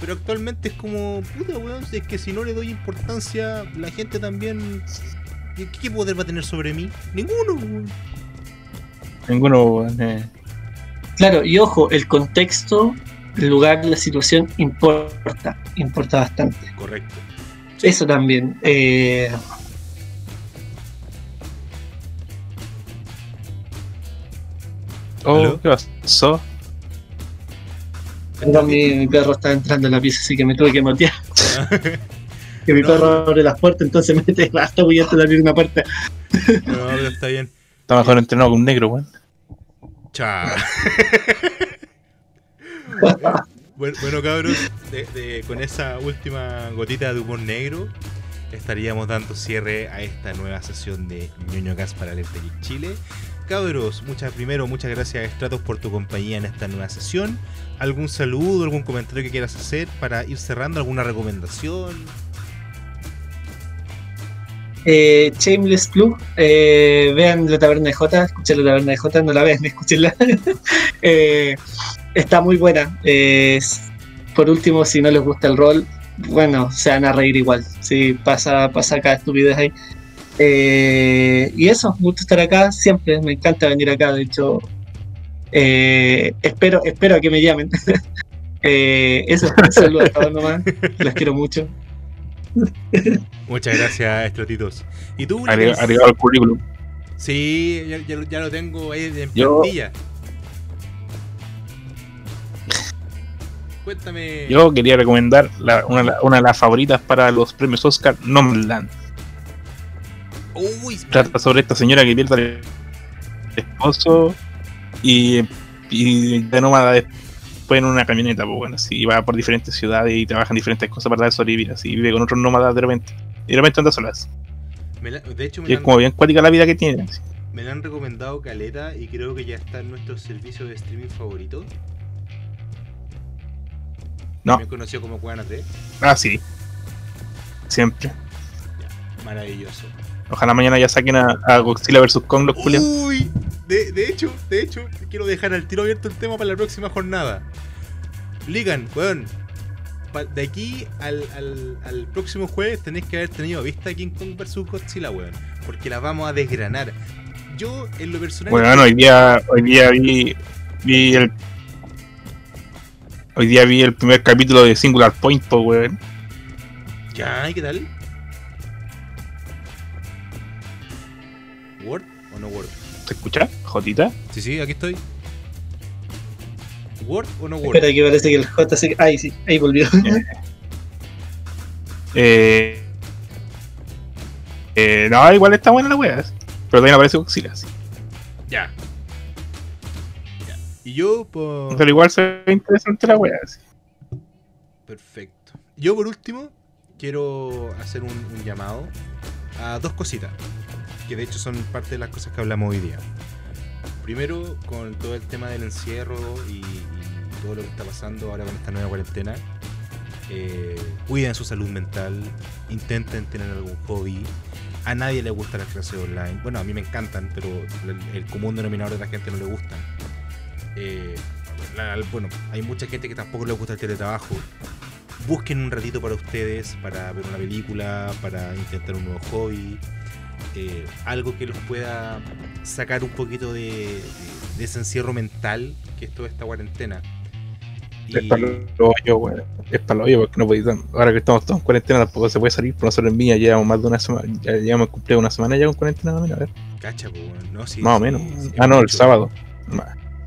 pero actualmente es como, puta weón, es que si no le doy importancia, la gente también, ¿qué, qué poder va a tener sobre mí? Ninguno, weón. Ninguno, weón, eh. Claro, y ojo, el contexto, el lugar, la situación importa, importa bastante. Correcto. Eso también. eh, Oh, ¿Aló? ¿qué pasó? perdón, mi, mi perro está entrando en la pieza, así que me tuve que motear. Que mi No, perro no. abre las puertas, entonces mete hasta voy de abrir una puerta. No, pero está bien. Está mejor entrenado que un negro, weón. Chao. bueno, bueno, cabros, de- de- con esa última gotita de humor negro, estaríamos dando cierre a esta nueva sesión de ñoño Gas para el Chile. Cabros, muchas, primero, muchas gracias Stratos por tu compañía en esta nueva sesión. ¿Algún saludo, algún comentario que quieras hacer para ir cerrando? ¿Alguna recomendación? Eh, Shameless Club, eh, vean la taberna de J, escuchen la taberna de J, no la vean, escúchenla. Eh, está muy buena. Eh, por último, si no les gusta el rol, bueno, se van a reír igual. Pasa, pasa cada estupidez ahí. Eh, y eso, gusto estar acá siempre, me encanta venir acá, de hecho, espero, espero que me llamen. Eso, saludos a todos nomás, los quiero mucho. Muchas gracias, Estratitos. ¿Y tú, Agregado currículum. Sí, ya, ya lo- ya lo tengo ahí en Yo- plantilla. Cuéntame. Yo quería recomendar la- una, una de las favoritas para los premios Oscar, Nomadland. Uy, Trata sobre esta señora que pierde al esposo y, y de nómada después en una camioneta, pues bueno, así va por diferentes ciudades y trabaja en diferentes cosas para dar sobrevivir, así vive con otros nómadas de repente. Y de repente anda solas. me la- de hecho, me Y es han, como bien cuática la vida que tiene. así. me la han recomendado Caleta y creo que ya está en nuestro servicio de streaming favorito. No. Me conoció como Cuana 3. Ah, sí. Siempre. Maravilloso. Ojalá mañana ya saquen a, a Godzilla vs. Kong los culiados. Uy, de, de hecho, de hecho, quiero dejar al tiro abierto el tema para la próxima jornada. Ligan, weón. De aquí al, al, al próximo jueves tenéis que haber tenido vista King Kong vs Godzilla, weón. Porque la vamos a desgranar. Yo, en lo personal. Bueno, hoy día, hoy día vi, vi el. Hoy día vi el primer capítulo de Singular Point, pues, weón. Ya, ¿y qué tal? No Word? ¿Se escucha? Jotita. Sí, sí, aquí estoy. ¿Word o no Word? Espera que parece que el J se... Ahí sí, ahí volvió. Eh, eh, no, igual está buena la wea. Pero también aparece Godzilla. sí. Ya. Ya. Y yo, por. Pero igual se ve interesante la wea. sí. Perfecto. Yo por último quiero hacer un, un llamado a dos cositas, que de hecho son parte de las cosas que hablamos hoy día. Primero, con todo el tema del encierro y, todo lo que está pasando ahora con esta nueva cuarentena, eh, cuiden su salud mental, intenten tener algún hobby. A nadie le gustan las clases online. Bueno, a mí me encantan, pero el, común denominador de la gente no le gustan. Eh, bueno, hay mucha gente que tampoco le gusta el teletrabajo. Busquen un ratito para ustedes, para ver una película, para intentar un nuevo hobby, eh, algo que los pueda sacar un poquito de, de- de ese encierro mental que es toda esta cuarentena. Es para el hoyo, weón. Es para el hoyo porque no podéis. Ahora que estamos todos en cuarentena tampoco se puede salir. Por nosotros en Viña llevamos más de una semana. Ya llevamos cumplido una semana ya con cuarentena. A ver, Cacha, weón, ¿no? Sí, más o menos. sí, ah, no, el sábado.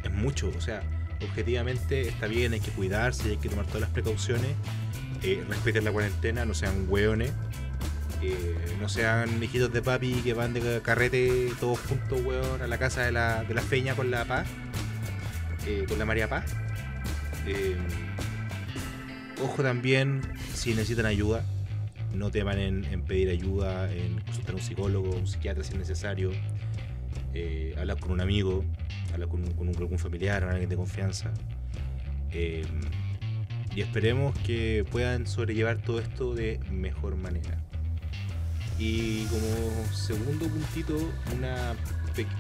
Es mucho, o sea, objetivamente está bien, hay que cuidarse, hay que tomar todas las precauciones, eh, respeten la cuarentena, no sean hueones, eh, no sean hijitos de papi que van de carrete todos juntos, weón, a la casa de la, de la feña con la paz, eh, con la María Paz. Ojo también, si necesitan ayuda, no teman en, en pedir ayuda, en consultar a un psicólogo, un psiquiatra si es necesario, hablar con un amigo, hablar con, un- con un- algún familiar, con alguien de confianza. Y esperemos que puedan sobrellevar todo esto de mejor manera. Y como segundo puntito, una,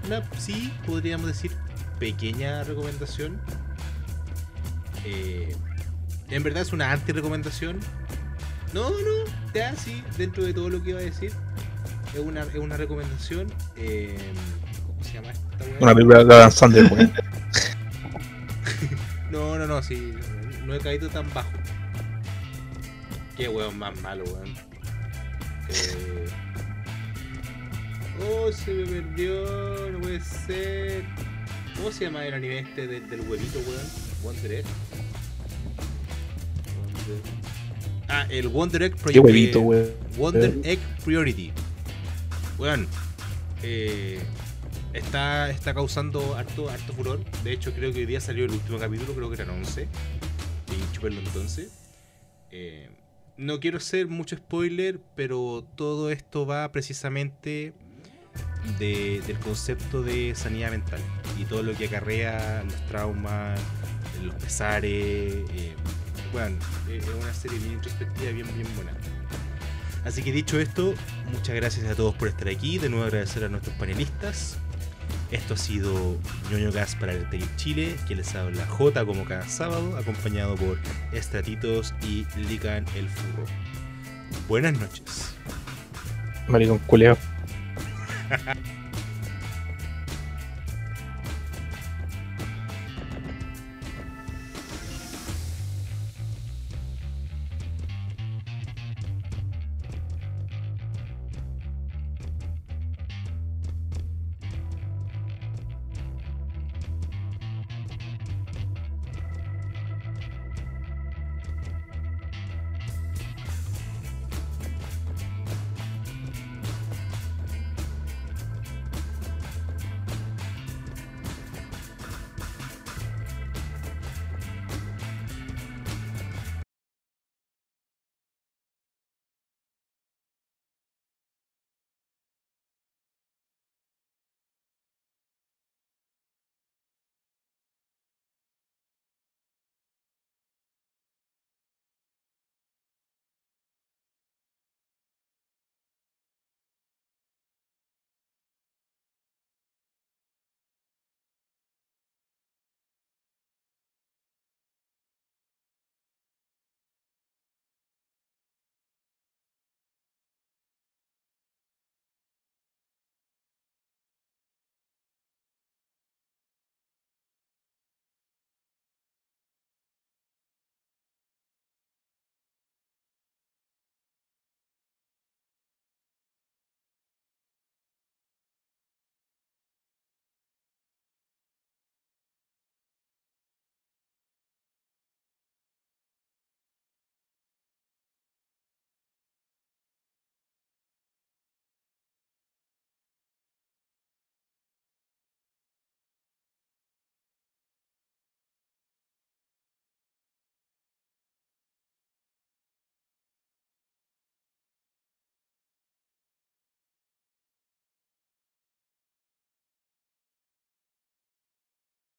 una sí, podríamos decir, pequeña recomendación. Eh, en verdad es una anti-recomendación. No, no, ya sí, dentro de todo lo que iba a decir. Es una, es una recomendación. eh, ¿Cómo se llama esta? Una película de Adam Sandler. No, no, no, sí. No he caído tan bajo. Qué weón más malo, weón. Eh... Oh, se me perdió, no puede ser. ¿Cómo se llama el anime este del, del huevito, weón? Wonder Egg. Wonder- Ah, el Wonder Egg Project. huevito, eh, weón. Wonder Egg Priority. Weón, eh, está, está causando harto, harto furor. De hecho, creo que hoy día salió el último capítulo, creo que eran 11. Y chupenlo entonces. Eh, no quiero ser mucho spoiler, pero todo esto va precisamente de- del concepto de sanidad mental y todo lo que acarrea los traumas, los pesares. eh, bueno, eh, es una serie bien introspectiva, bien, bien buena. Así que dicho esto, muchas gracias a todos por estar aquí. De nuevo agradecer a nuestros panelistas. Esto ha sido ñoño Gas para el Tele Chile, que les habla J como cada sábado, acompañado por Estratitos y Lican el Furro. Buenas noches. Maricón culeado.